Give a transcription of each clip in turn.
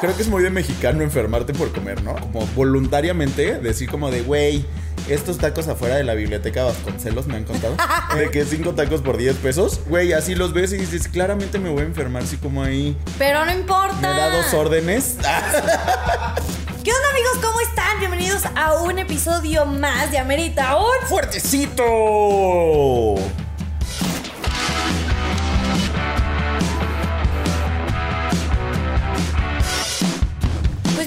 Creo que es muy de mexicano enfermarte por comer, ¿no? Como voluntariamente decir como de, güey, estos tacos afuera de la biblioteca Vasconcelos me han contado. de que cinco tacos por 10 pesos. Güey, así los ves y dices, claramente me voy a enfermar si como ahí. Pero no importa. Me da dos órdenes. ¿Qué onda amigos? ¿Cómo están? Bienvenidos a un episodio más de Amerita un ¡Fuertecito!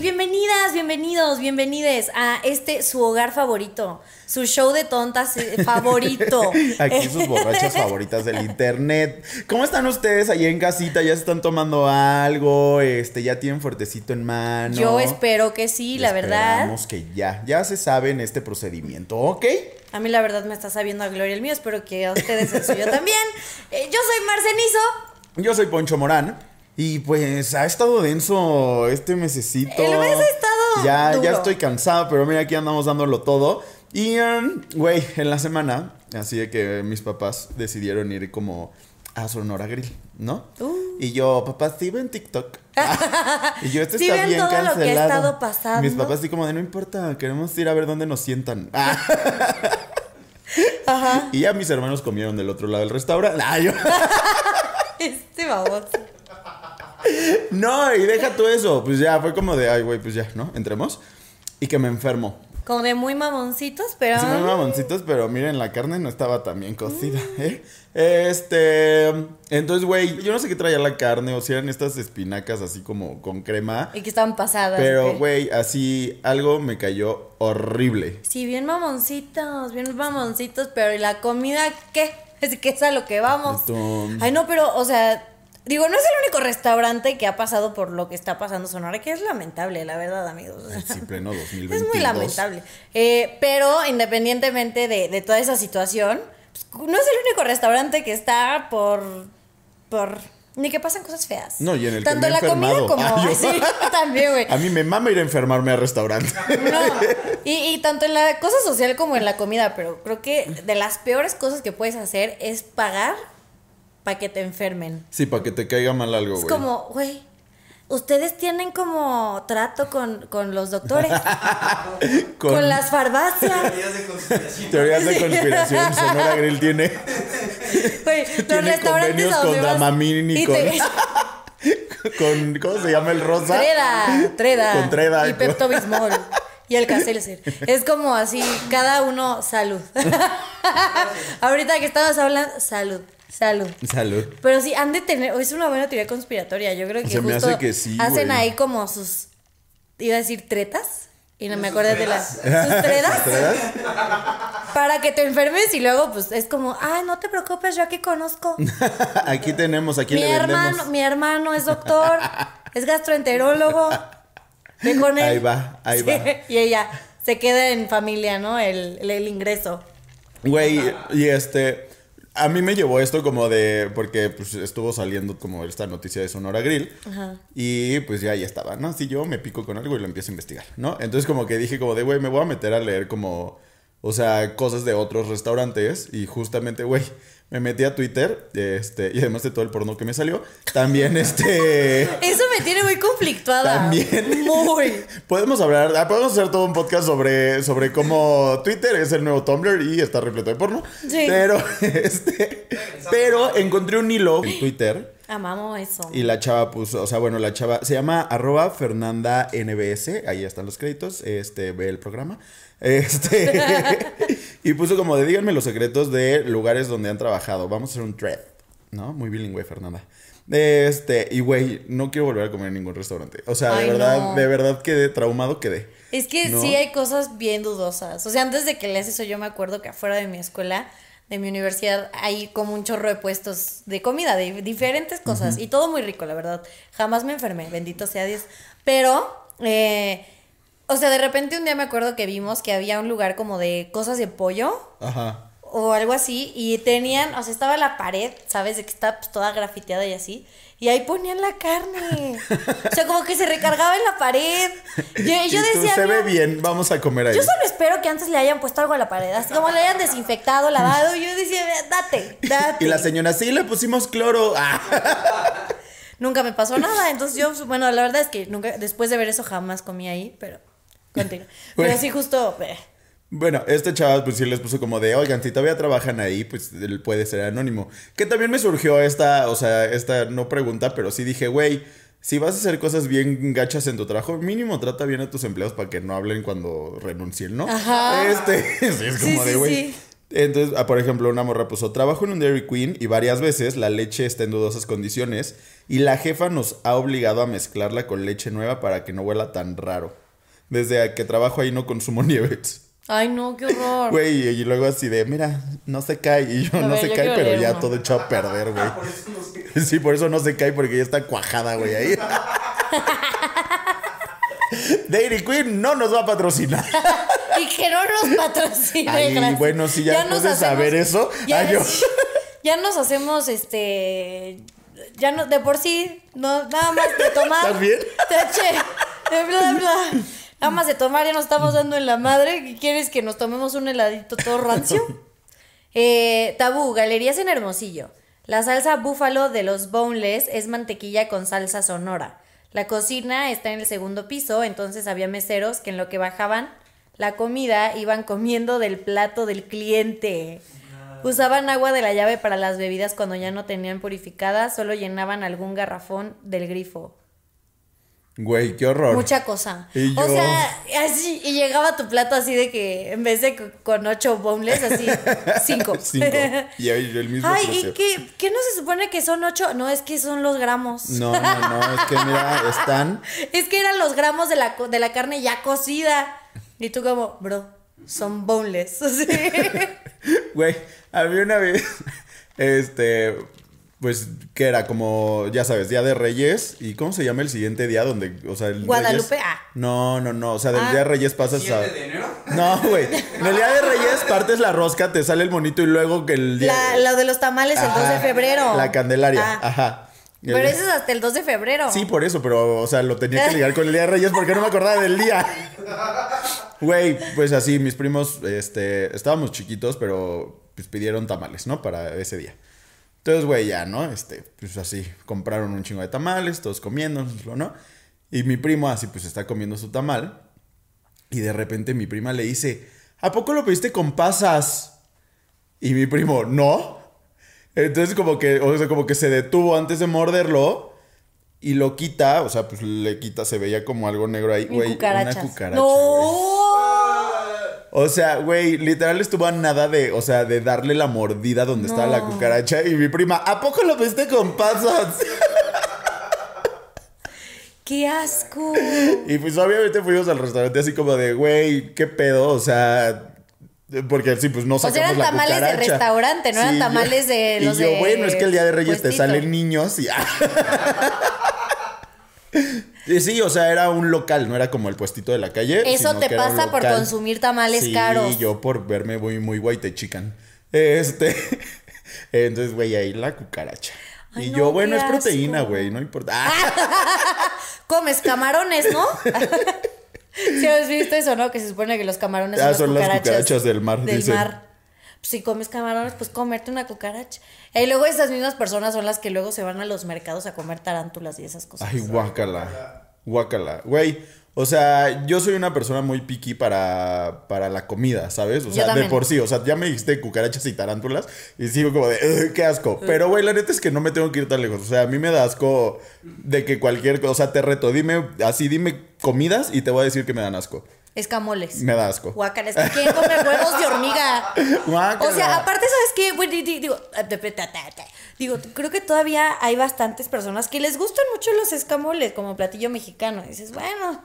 Bienvenidas, bienvenidos, bienvenides a este su hogar favorito, su show de tontas eh, favorito. Aquí sus borrachas favoritas del internet. ¿Cómo están ustedes allá en casita? ¿Ya se están tomando algo? Este, ¿Ya tienen fuertecito en mano? Yo espero que sí, la verdad. Esperamos que ya, ya se saben este procedimiento, ¿ok? A mí la verdad me está sabiendo a gloria el mío, espero que a ustedes el suyo también. Eh, yo soy Marcenizo. Yo soy Poncho Morán. Y pues ha estado denso este mesecito. El mes ha estado Ya, duro. ya estoy cansado, pero mira, aquí andamos dándolo todo. Y, um, güey, en la semana, así de que mis papás decidieron ir como a Sonora Grill, ¿no? Uh. Y yo, papá, sí en TikTok. y yo, esto Sí está ven bien todo lo que ha cancelado. estado pasando. Mis papás así como de, no importa, queremos ir a ver dónde nos sientan. Ajá. y ya mis hermanos comieron del otro lado del restaurante. Ah, yo... Este baboso. No, y deja tú eso. Pues ya, fue como de, ay, güey, pues ya, ¿no? Entremos. Y que me enfermo. Como de muy mamoncitos, pero. Sí, muy mamoncitos, pero miren, la carne no estaba tan bien cocida, ¿eh? Este. Entonces, güey, yo no sé qué traía la carne, o si eran estas espinacas así como con crema. Y que estaban pasadas. Pero, güey, así algo me cayó horrible. Sí, bien mamoncitos, bien mamoncitos, pero ¿y la comida qué? Es que es a lo que vamos. Ay, no, pero, o sea, digo, no es el único restaurante que ha pasado por lo que está pasando Sonora, que es lamentable, la verdad, amigos. Sí, pleno 2022. Es muy lamentable. Eh, pero independientemente de, de toda esa situación, pues, no es el único restaurante que está por. por. ni que pasan cosas feas. No, y en el que Tanto me he la comida enfermado. como. Ah, sí, también, güey. A mí me mama ir a enfermarme a restaurante. No, y, y tanto en la cosa social como en la comida, pero creo que de las peores cosas que puedes hacer es pagar para que te enfermen. Sí, para que te caiga mal algo, Es güey. como, güey, ustedes tienen como trato con, con los doctores, con, las farmacias. Teorías de conspiración. Teorías de conspiración. Sonora Grill tiene. Güey, los Tiene restaurantes convenios con Dramamine y con- te- con. ¿Cómo se llama el rosa? Treda, Treda. Con Treda. Y Pepto Bismol. Y el Caselcer. Es como así, cada uno salud. Ahorita que estamos hablando, salud, salud. Salud. Pero sí, han de tener, es una buena teoría conspiratoria. Yo creo que Se me justo hace que sí, hacen güey. ahí como sus, iba a decir tretas. Y no me acuerdo de las sus tredas. ¿Tredas? Para que te enfermes y luego pues es como, ay, no te preocupes, yo aquí conozco. Aquí tenemos, aquí mi le hermano, vendemos. mi hermano es doctor, es gastroenterólogo. Ve con él. Ahí va, ahí Sí, va. Y ella se queda en familia, ¿no? El, el, el ingreso. Güey, y este. A mí me llevó esto como de. Porque pues estuvo saliendo como esta noticia de Sonora Grill. Ajá. Y pues ya, ya estaba, ¿no? Si yo me pico con algo y lo empiezo a investigar, ¿no? Entonces como que dije como de, güey, me voy a meter a leer como. O sea, cosas de otros restaurantes. Y justamente, güey, me metí a Twitter. Este, y además de todo el porno que me salió. También este. Eso me tiene muy conflictuada. También. Muy. Podemos hablar, ah, podemos hacer todo un podcast sobre, sobre cómo Twitter es el nuevo Tumblr y está repleto de porno. Sí. Pero, este, pero encontré un hilo en Twitter Amamos eso. y la chava puso, o sea, bueno, la chava se llama arroba Fernanda NBS, ahí están los créditos, este, ve el programa. Este, y puso como de díganme los secretos de lugares donde han trabajado. Vamos a hacer un thread, ¿no? Muy bilingüe, Fernanda. Este, y güey, no quiero volver a comer en ningún restaurante. O sea, de verdad, no. de verdad quedé traumado, quedé. Es que ¿No? sí hay cosas bien dudosas. O sea, antes de que leas eso, yo me acuerdo que afuera de mi escuela, de mi universidad, hay como un chorro de puestos de comida, de diferentes cosas. Y todo muy rico, la verdad. Jamás me enfermé, bendito sea Dios. Pero, eh, o sea, de repente un día me acuerdo que vimos que había un lugar como de cosas de pollo Ajá. o algo así y tenían, o sea, estaba la pared, ¿sabes? De que está pues, toda grafiteada y así. Y ahí ponían la carne. O sea, como que se recargaba en la pared. Yo, yo Y tú, decía, se ve bien, vamos a comer ahí. Yo solo espero que antes le hayan puesto algo a la pared, así como le hayan desinfectado, lavado. Yo decía, date, date. Y la señora, sí, le pusimos cloro. Ah. nunca me pasó nada. Entonces yo, bueno, la verdad es que nunca, después de ver eso jamás comí ahí, pero continúo. Pero Bueno. sí, justo. eh, Bueno, este chaval pues sí les puso como de, oigan, si todavía trabajan ahí, pues él puede ser anónimo. Que también me surgió esta, o sea, esta no pregunta, pero sí dije, güey, si vas a hacer cosas bien gachas en tu trabajo, mínimo trata bien a tus empleados para que no hablen cuando renuncien, ¿no? Ajá. Este, sí, es como Sí, de, sí, güey. sí. Entonces, ah, por ejemplo, una morra puso, trabajo en un Dairy Queen y varias veces la leche está en dudosas condiciones y la jefa nos ha obligado a mezclarla con leche nueva para que no huela tan raro. Desde que trabajo ahí no consumo nieves. Ay, no, qué horror. Güey, y luego así de, mira, no se cae. Y yo, A no ver, se yo cae, pero leer ya todo echado a perder, güey. No sé. Sí, por eso no se cae, porque ya está cuajada, güey, ahí. Dairy Queen no nos va a patrocinar. Y que no nos patrocine, Ay, gracias. bueno, sí, ya después de saber eso, Ya, ay, yo- ya nos hacemos, este... Ya no, de por sí, no, nada más de tomar. ¿Estás bien? Teche, de bla, bla. Más de tomar ya nos estamos dando en la madre. ¿Qué ¿Quieres que nos tomemos un heladito todo rancio? Eh, tabú, galerías en Hermosillo. La salsa búfalo de los boneless es mantequilla con salsa sonora. La cocina está en el segundo piso, entonces había meseros que en lo que bajaban la comida iban comiendo del plato del cliente. Usaban agua de la llave para las bebidas cuando ya no tenían purificadas, solo llenaban algún garrafón del grifo. Güey, qué horror. Mucha cosa. Y O sea, así, y llegaba tu plato así de que en vez de co- con ocho boneless, así, cinco. Cinco. Y ahí el mismo Ay. ¿y qué, qué no se supone que son ocho? No, es que son los gramos. No, no, no, es que mira, están... Es que eran los gramos de la, de la carne ya cocida. Y tú como, bro, son boneless. Güey, había una vez, este, pues, que era como, ya sabes, Día de Reyes. ¿Y cómo se llama el siguiente día donde, o sea, el Guadalupe, Reyes- ah. No, no, no, o sea, del Ah. Día de Reyes pasas a... 7 de enero. No, güey, en el Día de Reyes partes la rosca, te sale el monito y luego que el día... La- lo de los tamales el 2 de febrero. La Candelaria, Ah. ajá. Pero eso es hasta el 2 de febrero. Sí, por eso, pero, o sea, lo tenía que ligar con el Día de Reyes porque no me acordaba del día. Güey, pues así, mis primos, este, estábamos chiquitos, pero pues pidieron tamales, ¿no? Para ese día. Entonces, güey, ya, ¿no? Este, pues así, compraron un chingo de tamales, todos comiéndoslo, ¿no? Y mi primo así, pues está comiendo su tamal. Y de repente mi prima le dice, ¿a poco lo pediste con pasas? Y mi primo, no. Entonces como que, o sea, como que se detuvo antes de morderlo y lo quita, o sea, pues le quita, se veía como algo negro ahí, güey, una cucaracha. No. O sea, güey, literal estuvo a nada de, o sea, de darle la mordida donde estaba la cucaracha y mi prima, ¿a poco lo pediste con pasas? ¡Qué asco! Y pues obviamente fuimos al restaurante así como de, güey, ¿qué pedo? O sea, porque sí, pues no sea, sacamos eran la tamales de restaurante, no eran yo- tamales de y los yo, de bueno, es que el Día de Reyes te salen niños y... Y sí, o sea, era un local, no era como el puestito de la calle. Eso sino te que pasa por consumir tamales sí, caros. yo por verme muy, muy guay chican. Este... Entonces, güey, ahí la cucaracha. Ay, y no, yo, bueno, es proteína, güey, no importa. Ah, Comes camarones, ¿no? Si has visto eso, ¿no? Que se supone que los camarones Ah, son, son las las cucarachas. cucarachas del mar, Del dicen. mar. Pues si comes camarones, pues comerte una cucaracha. Y luego esas mismas personas son las que luego se van a los mercados a comer tarántulas y esas cosas. Ay, guácala. Guácala. Güey, o sea, yo soy una persona muy picky para, para la comida, ¿sabes? O Yo sea, de por sí. O sea, ya me dijiste cucarachas y tarántulas y sigo como de, "Ugh, qué asco. Pero, güey, la neta es que no me tengo que ir tan lejos. O sea, a mí me da asco de que cualquier cosa, o sea, te reto, dime, así dime comidas y te voy a decir que me dan asco. Escamoles. Me da asco. Guácala, es que ¿quién come huevos de hormiga? Guácala. O sea, aparte, ¿sabes qué? Bueno, di- di- digo, ah, digo, creo que todavía hay bastantes personas que les gustan mucho los escamoles como platillo mexicano. Y dices, bueno,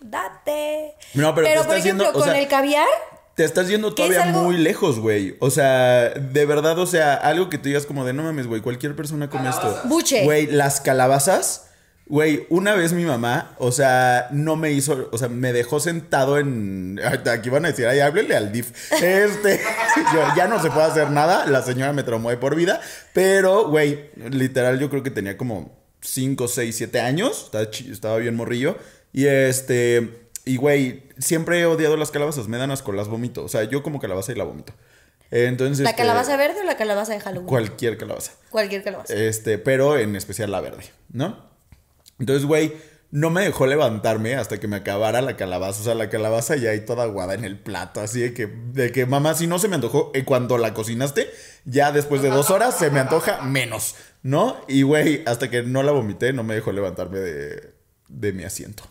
date. No, pero por ejemplo, con sea, el caviar, Te estás yendo ¿Qué es todavía algo? muy lejos, güey. O sea, de verdad, o sea, algo que tú digas como de no mames, güey, cualquier persona come esto. Buche. Güey, las calabazas. Güey, una vez mi mamá, o sea, no me hizo, o sea, me dejó sentado en. Aquí van a decir, ay, háblele al DIF. Este, ya no se puede hacer nada. La señora me traumó de por vida. Pero, güey, literal, yo creo que tenía como 5, 6, 7 años. Estaba, bien morrillo. Y este. Y, güey, siempre he odiado las calabazas. Me dan asco, las vomito. O sea, yo como calabaza y la vomito. Entonces, ¿La este, calabaza verde o la calabaza de Halloween? Cualquier calabaza. Cualquier calabaza. Este, pero en especial la verde, ¿no? Entonces, güey, no me dejó levantarme hasta que me acabara la calabaza. O sea, la calabaza ya ahí toda aguada en el plato. Así de que, de que mamá, si no se me antojó eh, cuando la cocinaste, ya después de dos horas se me antoja menos, ¿no? Y, güey, hasta que no la vomité, no me dejó levantarme de, de mi asiento.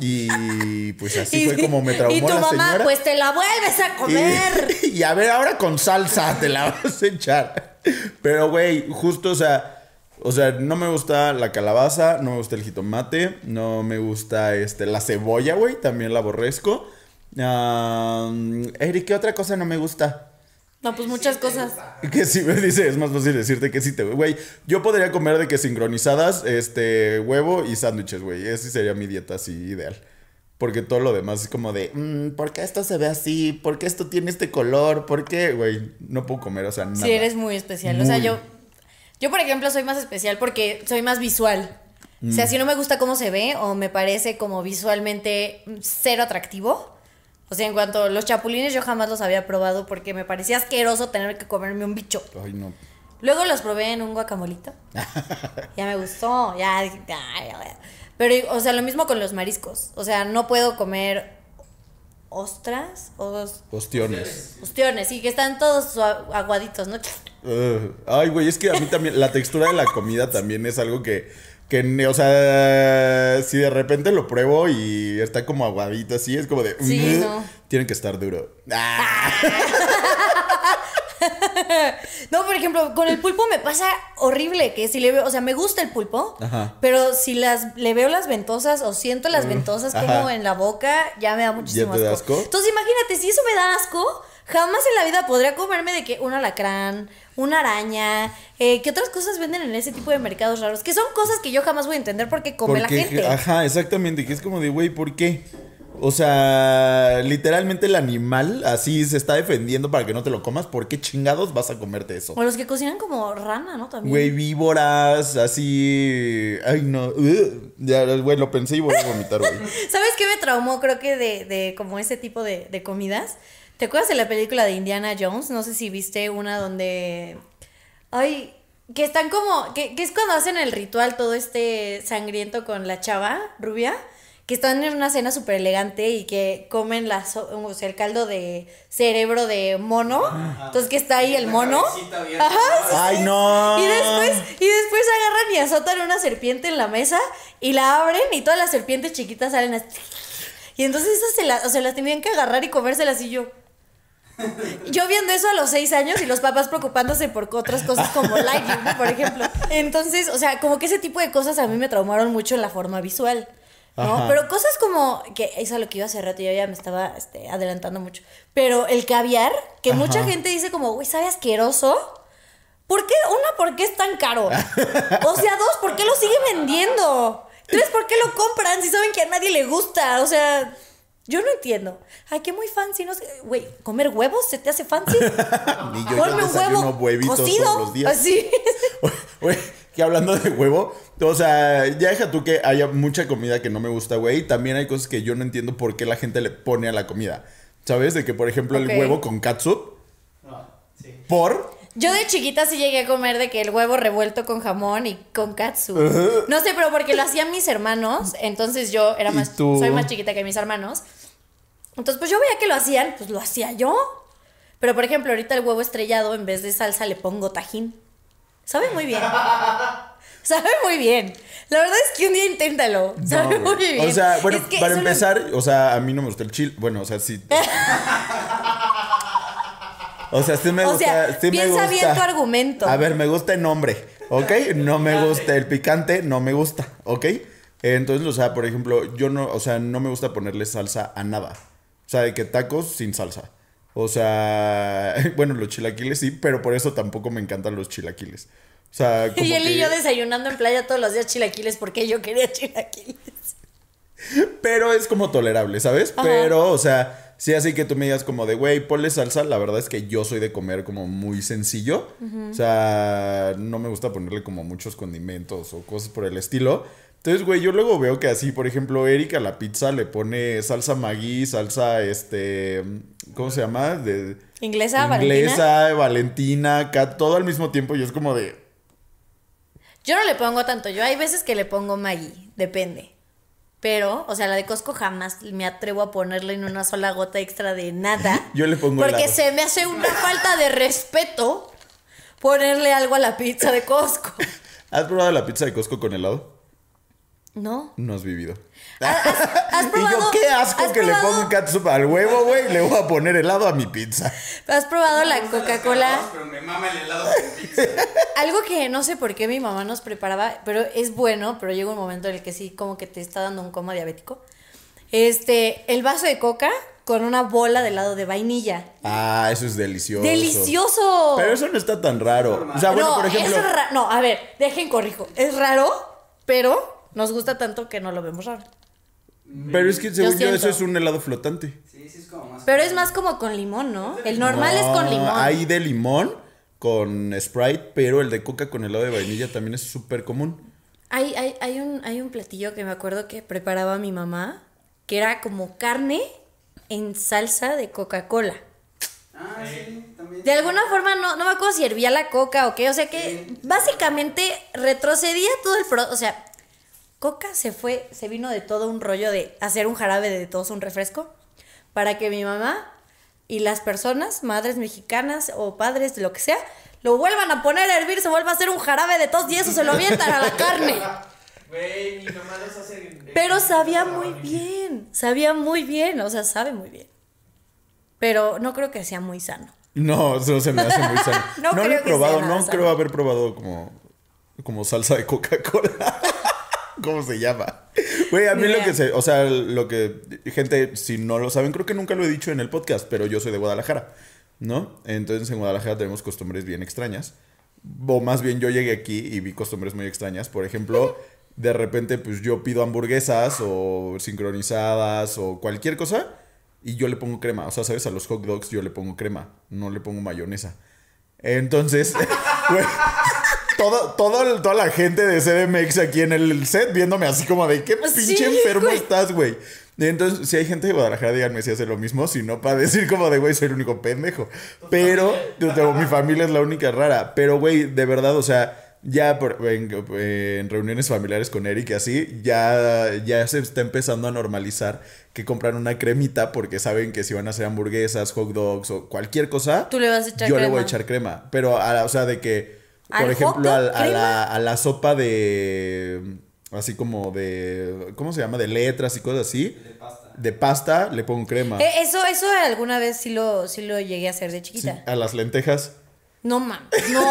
Y pues así fue como me traumó Y tu la mamá, señora. pues te la vuelves a comer. Y, y a ver, ahora con salsa te la vas a echar. Pero, güey, justo, o sea, o sea, no me gusta la calabaza, no me gusta el jitomate, no me gusta este, la cebolla, güey, también la aborrezco. Ah, Eric, ¿qué otra cosa no me gusta? No, pues muchas cosas. Que sí me dice, es más fácil decirte que sí te, güey. Yo podría comer de que sincronizadas, este, huevo y sándwiches, güey. Esa sería mi dieta así ideal. Porque todo lo demás es como de, "Mm, ¿por qué esto se ve así? ¿Por qué esto tiene este color? ¿Por qué? Güey, no puedo comer, o sea, nada. Sí, eres muy especial. O sea, yo, yo, por ejemplo, soy más especial porque soy más visual. O Mm. sea, si no me gusta cómo se ve o me parece como visualmente mm, cero atractivo. O sea, en cuanto a los chapulines, yo jamás los había probado porque me parecía asqueroso tener que comerme un bicho. Ay, no. Luego los probé en un guacamolito. ya me gustó, ya dije, "Ay, ay". Pero, o sea, lo mismo con los mariscos. O sea, no puedo comer ostras o Ostiones. ostiones, sí, que están todos aguaditos, ¿no? Ugh. ay, güey, es que a mí también, la textura de la comida también es algo que, que, o sea, si de repente lo pruebo y está como aguadito así, es como de, Sí, no. tiene que estar duro. Ah. No, por ejemplo, con el pulpo me pasa horrible, que si le veo, o sea, me gusta el pulpo, Ajá. pero si las le veo las ventosas o siento las ventosas ajá. como en la boca, ya me da muchísimo ¿Ya te asco. asco? Entonces, imagínate, si eso me da asco, jamás en la vida podría comerme de que un alacrán, una araña, eh, ¿qué otras cosas venden en ese tipo de mercados raros? Que son cosas que yo jamás voy a entender porque come la gente. Ajá, exactamente, que es como de, güey, ¿por qué? O sea, literalmente el animal así se está defendiendo para que no te lo comas. ¿Por qué chingados vas a comerte eso? O los que cocinan como rana, ¿no? También. Güey, víboras, así. Ay, no. Ugh. Ya, güey, lo pensé y voy a vomitar, güey. ¿Sabes qué me traumó? Creo que de, de como ese tipo de, de comidas. ¿Te acuerdas de la película de Indiana Jones? No sé si viste una donde. Ay, que están como. Que, que es cuando hacen el ritual todo este sangriento con la chava rubia. Que están en una cena súper elegante y que comen la, so- o sea, el caldo de cerebro de mono. Entonces que está ahí el mono. Ajá, sí, Ay, sí. no. Y después, y después agarran y azotan una serpiente en la mesa y la abren y todas las serpientes chiquitas salen así. Y entonces esas se las, o sea, las tenían que agarrar y comérselas y yo. Yo viendo eso a los seis años y los papás preocupándose por otras cosas como Lightning, por ejemplo. Entonces, o sea, como que ese tipo de cosas a mí me traumaron mucho en la forma visual. ¿No? Ajá. Pero cosas como, que es a lo que iba hace rato, yo ya me estaba este, adelantando mucho. Pero el caviar, que mucha gente dice como, güey, ¿sabe asqueroso? ¿Por qué? Una, ¿por qué es tan caro? O sea, dos, ¿por qué lo sigue vendiendo? Tres, ¿por qué lo compran si saben que a nadie le gusta? O sea, yo no entiendo. Ay, qué muy fancy, no sé. Güey, ¿comer huevos se te hace fancy? Ni yo, yo Ponme un huevo cocido. todos los días. Así. Güey, que hablando de huevo, o sea, ya deja tú que haya mucha comida que no me gusta, güey. También hay cosas que yo no entiendo por qué la gente le pone a la comida. ¿Sabes? De que, por ejemplo, el huevo con catsup, No, sí. por... Yo de chiquita sí llegué a comer de que el huevo revuelto con jamón y con katsu. No sé, pero porque lo hacían mis hermanos, entonces yo era ¿Y más tú? soy más chiquita que mis hermanos. Entonces, pues yo veía que lo hacían, pues lo hacía yo. Pero por ejemplo, ahorita el huevo estrellado en vez de salsa le pongo tajín. Sabe muy bien. Sabe muy bien. La verdad es que un día inténtalo. Sabe muy bien. O sea, bueno, Es que para empezar, o sea, a mí no me gusta el chile. Bueno, o sea, sí. O sea, sí me O gusta. sea, sí me piensa gusta. bien tu argumento. A ver, me gusta el nombre, ¿ok? No me gusta el picante, no me gusta, ¿ok? Entonces, o sea, por ejemplo, yo no, o sea, no me gusta ponerle salsa a nada. O sea, de que tacos sin salsa. O sea, bueno, los chilaquiles sí, pero por eso tampoco me encantan los chilaquiles. O sea, como Y él y yo desayunando en playa todos los días chilaquiles porque yo quería chilaquiles. Pero es como tolerable, ¿sabes? Ajá. Pero, o sea, sí así que tú me digas como de, güey, ponle salsa. La verdad es que yo soy de comer como muy sencillo. O sea, no me gusta ponerle como muchos condimentos o cosas por el estilo. Entonces, güey, yo luego veo que así, por ejemplo, Erika la pizza le pone salsa Maggi, salsa, este, ¿cómo se llama? De, Inglesa, inglesa, Valentina, acá, todo al mismo tiempo y es como de... Yo no le pongo tanto, yo hay veces que le pongo Maggi, depende. Pero, o sea, la de Costco jamás me atrevo a ponerle en una sola gota extra de nada. Yo le pongo Porque helado. se me hace una falta de respeto ponerle algo a la pizza de Costco. ¿Has probado la pizza de Costco con helado? ¿No? No has vivido. ¿Has, has Y probado, yo, qué asco que le probado- pongo catsup al huevo, güey. Le voy a poner helado a mi pizza. ¿Has probado la Coca-Cola? Pero me mama el helado con pizza. Algo que no sé por qué mi mamá nos preparaba, pero es bueno, pero llega un momento en el que sí, como que te está dando un coma diabético. Este, el vaso de coca con una bola de helado de vainilla. Ah, eso es delicioso. ¡Delicioso! Pero eso no está tan raro. O sea, bueno, no, por ejemplo. eso es no, a ver, dejen corrijo. Es raro, pero nos gusta tanto que no lo vemos raro. Pero es que según yo, eso es un helado flotante. Sí, sí, es como más. Pero es más como con limón, ¿no? El normal es con limón. Hay de limón con Sprite, pero el de coca con helado de vainilla también es súper común. Hay, hay, hay, un, hay un platillo que me acuerdo que preparaba mi mamá, que era como carne en salsa de Coca-Cola. Ah, sí, también. De alguna forma, no, no me acuerdo si hervía la coca o qué, o sea que básicamente retrocedía todo el proceso, o sea, coca se fue, se vino de todo un rollo de hacer un jarabe de todos un refresco, para que mi mamá y las personas, madres mexicanas o padres, lo que sea, lo vuelvan a poner a hervir, se vuelva a hacer un jarabe de tos y eso se lo avientan a la carne. Güey, mi mamá los hace. Pero sabía muy bien, sabía muy bien, o sea, sabe muy bien. Pero no creo que sea muy sano. No, eso se me hace muy sano. No no lo creo he que sea probado, nada no sano. creo haber probado como, como salsa de Coca-Cola. ¿Cómo se llama? Güey, a mí lo que se, o sea, lo que, gente, si no lo saben, creo que nunca lo he dicho en el podcast, pero yo soy de Guadalajara, ¿no? Entonces en Guadalajara tenemos costumbres bien extrañas. O más bien yo llegué aquí y vi costumbres muy extrañas. Por ejemplo, de repente pues yo pido hamburguesas o sincronizadas o cualquier cosa y yo le pongo crema. O sea, ¿sabes? A los hot dogs yo le pongo crema, no le pongo mayonesa. Entonces, güey, todo, todo, toda la gente de CDMX aquí en el set viéndome así como de qué Sí, pinche enfermo güey. estás, güey. Entonces, si hay gente de Guadalajara, díganme si hace lo mismo, si no, para decir como de, güey, soy el único pendejo. Pero, tengo- mi familia es la única rara. Pero, güey, de verdad, o sea, ya por- en, en reuniones familiares con Eric y así, ya, ya se está empezando a normalizar que compran una cremita porque saben que si van a hacer hamburguesas, hot dogs o cualquier cosa, Tú le vas a echar yo le voy a ejemplo, crema. Pero, a o sea, de que, ¿Al por ejemplo, a, la, a la sopa de. Así como de. ¿Cómo se llama? De letras y cosas así. De pasta. De pasta le pongo crema. Eh, eso, eso alguna vez sí lo, sí lo llegué a hacer de Sí, chiquita. a las lentejas. No mames, no.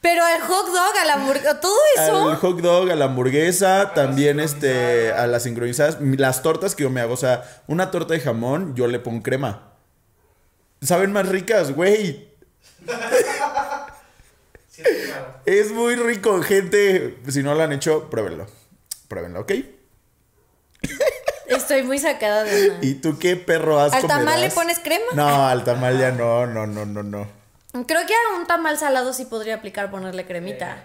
Pero al hot dog, a la hamburguesa, todo eso. Al hot dog, a la hamburguesa, también este, a las sincronizadas. Las tortas que yo me hago, o sea, una torta de jamón, yo le pongo crema. Saben más ricas, güey. Sí, es muy rico, gente. Si no lo han hecho, pruébenlo. Pruébenlo, ¿ok? Estoy muy sacada de una. ¿Y tú qué perro has ¿Al tamal le pones crema? No, al tamal ya no, no, no, no, no. Creo que a un tamal salado sí podría aplicar ponerle cremita.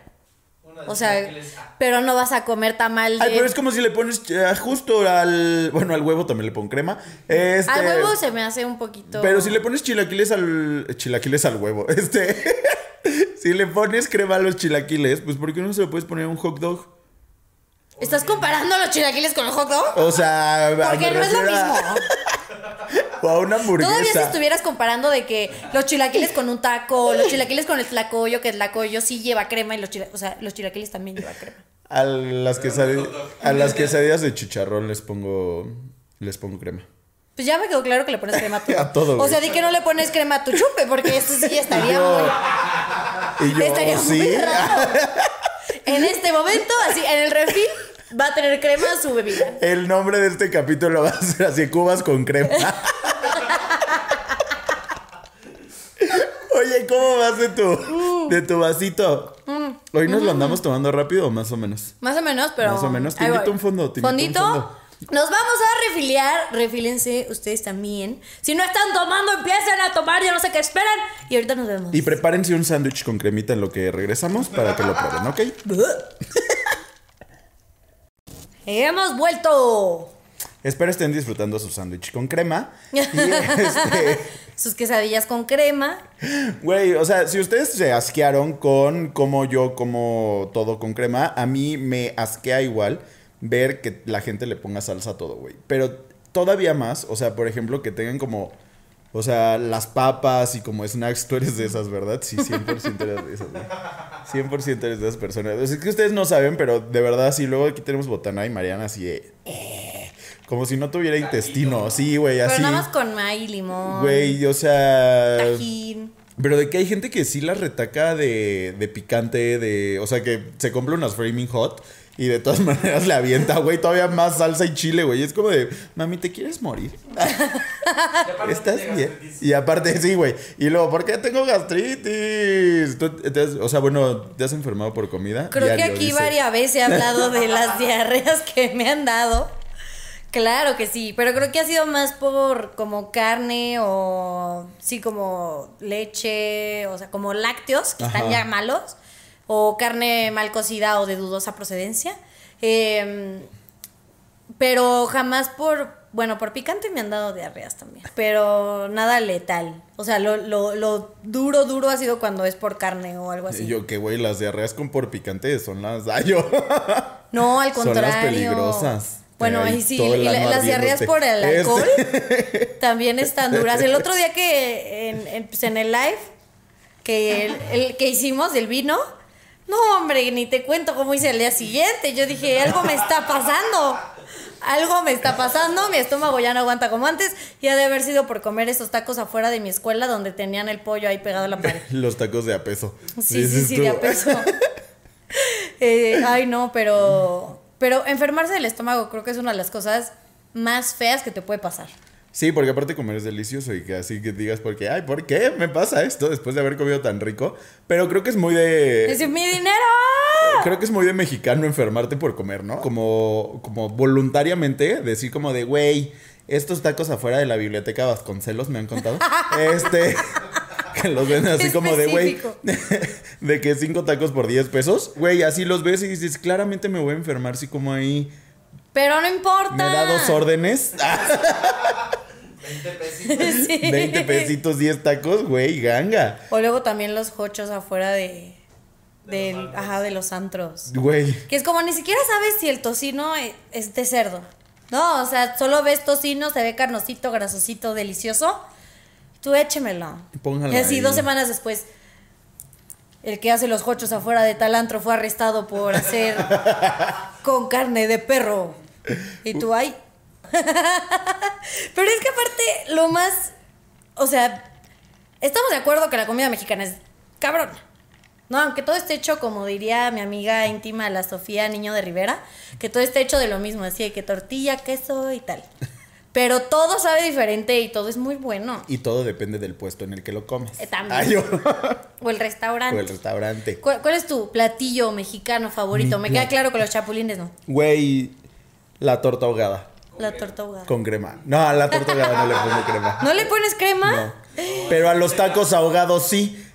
O sea, ah, pero no vas a comer tamal de... Ay, pero es como si le pones eh, justo al. Bueno, al huevo también le pongo crema. Este, Al huevo se me hace un poquito... Pero si le pones chilaquiles al. Chilaquiles al huevo. Este. si le pones crema a los chilaquiles, pues ¿por qué no se lo puedes poner a un hot dog? ¿Estás comparando los chilaquiles con el hot dog? O sea. Porque no es lo mismo. O a una hamburguesa. Todavía si estuvieras comparando de que los chilaquiles con un taco, los chilaquiles con el tlacoyo, que el tlacoyo sí lleva crema y los chilaquiles, o sea, los chilaquiles también llevan crema. A las, quesadi- a las quesadillas de chicharrón les pongo. Les pongo crema. Pues ya me quedó claro que le pones crema a todo. A todo, O sea, di que no le pones crema a tu chupe, porque eso sí estaría Yo- muy... Y yo, Estaría muy sí. raro. En este momento, así, en el refil, va a tener crema su bebida. El nombre de este capítulo va a ser así: Cubas con crema. Oye, ¿cómo vas de tu, de tu vasito? Hoy nos lo andamos tomando rápido más o menos. Más o menos, pero... Más o menos. Te invito un fondo. Te un Fondito, fondo. Nos vamos a refiliar, refílense ustedes también. Si no están tomando, empiecen a tomar, yo no sé qué esperan. Y ahorita nos vemos. Y prepárense un sándwich con cremita en lo que regresamos para que lo prueben, ¿ok? Hemos vuelto. Espero estén disfrutando su sándwich con crema. Y este, Sus quesadillas con crema. güey, o sea, si ustedes se asquearon con cómo yo como todo con crema, a mí me asquea igual ver que la gente le ponga salsa a todo, güey. Pero todavía más, o sea, por ejemplo, que tengan como, o sea, las papas y como snacks, tú eres de esas, ¿verdad? Sí, 100% eres de esas, güey. 100% eres de esas personas. O sea, es que ustedes no saben, pero de verdad, sí, luego aquí tenemos Botana y Mariana así de... eh, Como si no tuviera intestino, sí, güey, Pero así. nada más con maíz y limón. Güey, o sea... Tajín. Pero de que hay gente que sí la retaca de, de picante, de. O sea, que se compra unas Framing Hot y de todas maneras le avienta, güey, todavía más salsa y chile, güey. Es como de, mami, ¿te quieres morir? ¿Estás bien? gastritis. Y aparte, sí, güey. Y luego, ¿por qué tengo gastritis? ¿Tú te has- o sea, bueno, ¿te has enfermado por comida? Creo que aquí dice. varias veces he hablado de las diarreas que me han dado. Claro que sí, pero creo que ha sido más por como carne o sí como leche, o sea, como lácteos que están ya malos o carne mal cocida o de dudosa procedencia. Em, pero jamás por, bueno, por picante me han dado diarreas también, pero nada letal. O sea, lo, lo, lo duro, duro ha sido cuando es por carne o algo así. Y Yo, que güey, las diarreas con por picante son las. Yo. No, al Son contrario. las peligrosas. Bueno, Ahí y sí, y la- las diarreas por el Este- alcohol también están duras. El otro día que en, en- pues, en el live que, el, el que hicimos del vino, no, hombre, ni te cuento cómo hice el día siguiente. Yo dije, algo me está pasando. Algo me está pasando, mi estómago ya no aguanta como antes y ha de haber sido por comer esos tacos afuera de mi escuela donde tenían el pollo ahí pegado a la pared. Los tacos de a peso. Sí, sí, sí, tú. de a peso. Eh, ay, no, pero. Pero enfermarse del estómago creo que es una de las cosas más feas que te puede pasar. Sí, porque aparte comer es delicioso y que así que digas porque, ay, ¿por qué me pasa esto después de haber comido tan rico? Pero creo que es muy de... ¡Es mi dinero! Creo que es muy de mexicano enfermarte por comer, ¿no? Como, como voluntariamente decir como de, güey, estos tacos afuera de la biblioteca Vasconcelos me han contado. este... Que los venden así como de, güey, de que cinco tacos por 10 pesos. Güey, así los ves y dices, claramente me voy a enfermar si como ahí Pero no importa. me da dos órdenes. 20 pesitos. Sí. 20 pesitos, 10 tacos, güey, ganga. O luego también los hochos afuera de. Del, ajá, de los antros. Güey. Que es como ni siquiera sabes si el tocino e- es de cerdo. No, o sea, solo ves tocino, se ve carnosito, grasosito, delicioso. Tú échemelo. Póngalo Y así ahí. dos semanas después, el que hace los hochos afuera de tal antro fue arrestado por hacer con carne de perro. Y tú, ay. Pero es que aparte, lo más. O sea, estamos de acuerdo que la comida mexicana es cabrona. No, aunque todo esté hecho, como diría mi amiga íntima, la Sofía Niño de Rivera, que todo esté hecho de lo mismo, así de que tortilla, queso y tal. Pero todo sabe diferente y todo es muy bueno. Y todo depende del puesto en el que lo comes. Eh, también. Ay. O el restaurante. o el restaurante. ¿Cuál, cuál es tu platillo mexicano favorito? Mi Me queda claro que los chapulines no. Güey, la torta ahogada. La torta ahogada. Con crema. No, a la torta ahogada no le pongo crema. ¿No le pones crema? No. Pero a los tacos ahogados sí.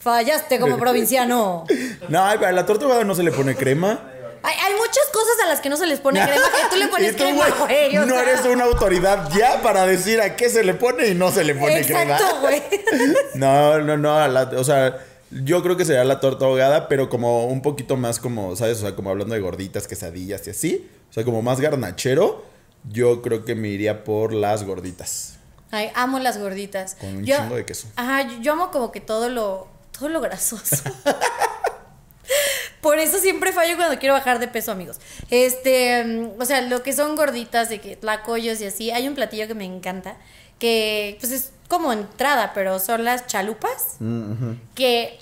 Fallaste como provinciano. No, a la torta ahogada no se le pone crema. Hay, hay muchas cosas a las que no se les pone crema que tú le pones tú, crema, güey. No sea. eres una autoridad ya para decir a qué se le pone y no se le pone crema. Exacto, güey. No, no, no. la- o sea, yo creo que sería la torta ahogada, pero como un poquito más como, ¿sabes? O sea, como hablando de gorditas, quesadillas y así. O sea, como más garnachero. Yo creo que me iría por las gorditas. Ay, amo las gorditas. Con un chingo de queso. Ajá, yo, yo amo como que todo lo, todo lo grasoso. Por eso siempre fallo cuando quiero bajar de peso, amigos. Este, mm, o sea, lo que son gorditas de que tlacoyos y así. Hay un platillo que me encanta, que pues es como entrada, pero son las chalupas. Que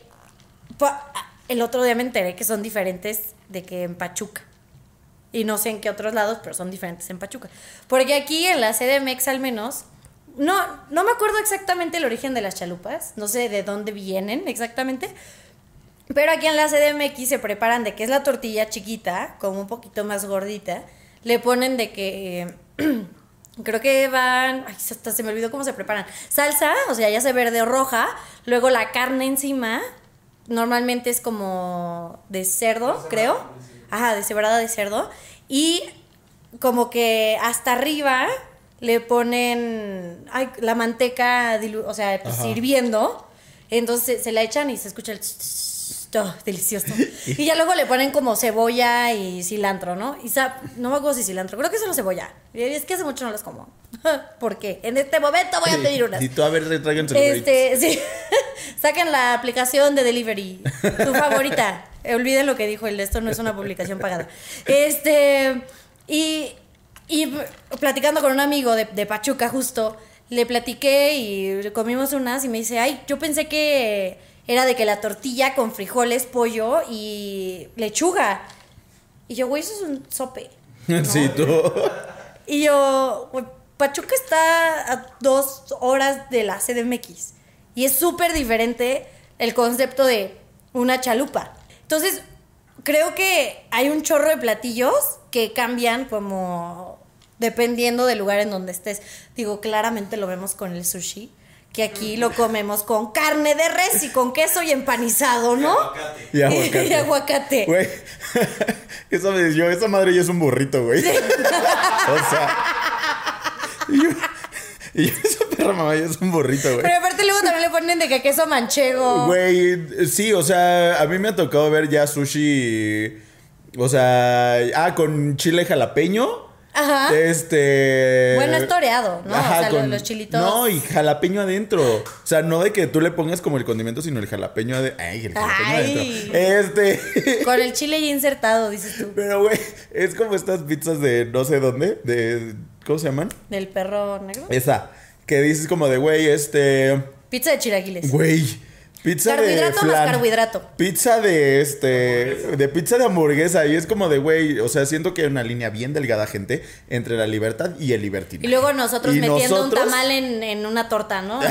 pa- el otro día me enteré que son diferentes de que en Pachuca. Y no sé en qué otros lados, pero son diferentes en Pachuca. Porque aquí en la CDMX al menos, no, no me acuerdo exactamente el origen de las chalupas, no sé de dónde vienen exactamente, pero aquí en la CDMX se preparan de que es la tortilla chiquita, como un poquito más gordita, le ponen de que. Creo que van. Ay, hasta se me olvidó cómo se preparan. Salsa, o sea, ya sea verde o roja. Luego la carne encima. Normalmente es como de cerdo, creo. Ajá, deshebrada de cerdo. Y como que hasta arriba le ponen ay, la manteca, dilu- o sea, pues, Ajá. hirviendo. Entonces se la echan y se escucha el... tss, tss, delicioso. Y ya luego le ponen como cebolla y cilantro, ¿no? Y no me acuerdo si cilantro, creo que solo cebolla. Y Es que hace mucho no las como. ¿Por qué? En este momento voy a pedir unas. Y tú, a ver, Eats. Este, sí. Saquen la aplicación de delivery. Tu favorita. Olviden lo que dijo él. Esto no es una publicación pagada. Este. Y. Y platicando con un amigo de, de Pachuca, justo, le platiqué y comimos unas y me dice: Ay, yo pensé que era de que la tortilla con frijoles, pollo y lechuga. Y yo, güey, eso es un sope. Sí, tú. Y yo, güey, Pachuca está a dos horas de la CDMX. Y es súper diferente el concepto de una chalupa. Entonces, creo que hay un chorro de platillos que cambian como dependiendo del lugar en donde estés. Digo, claramente lo vemos con el sushi, que aquí lo comemos con carne de res y con queso y empanizado, ¿no? Y aguacate. Y aguacate. Güey, esa me yo, esa madre ya es un burrito, güey. o sea. Y yo, y yo, esa perra mamá ya es un burrito, güey. Pero aparte luego también le ponen de que queso manchego. Güey, sí, o sea, a mí me ha tocado ver ya sushi. O sea, ah, con chile jalapeño. Ajá. Este. Bueno, es toreado, ¿no? o sea, lo- los chilitos. No, y jalapeño adentro. O sea, no de que tú le pongas como el condimento, sino el jalapeño adentro. Ay, el jalapeño Ay. adentro. Este. Con el chile ya insertado, dices tú. Pero, güey, es como estas pizzas de no sé dónde. De. ¿Cómo se llaman? Del perro negro. Esa. Que dices como de, güey, este. Pizza de chilaquiles. Güey. Pizza de Carbohidrato más flan. carbohidrato. Pizza de este. De pizza de hamburguesa. Y es como de, güey. O sea, siento que hay una línea bien delgada, gente, entre la libertad y el libertinaje. Y luego nosotros Y metiendo nosotros, un tamal en, en una torta, ¿no?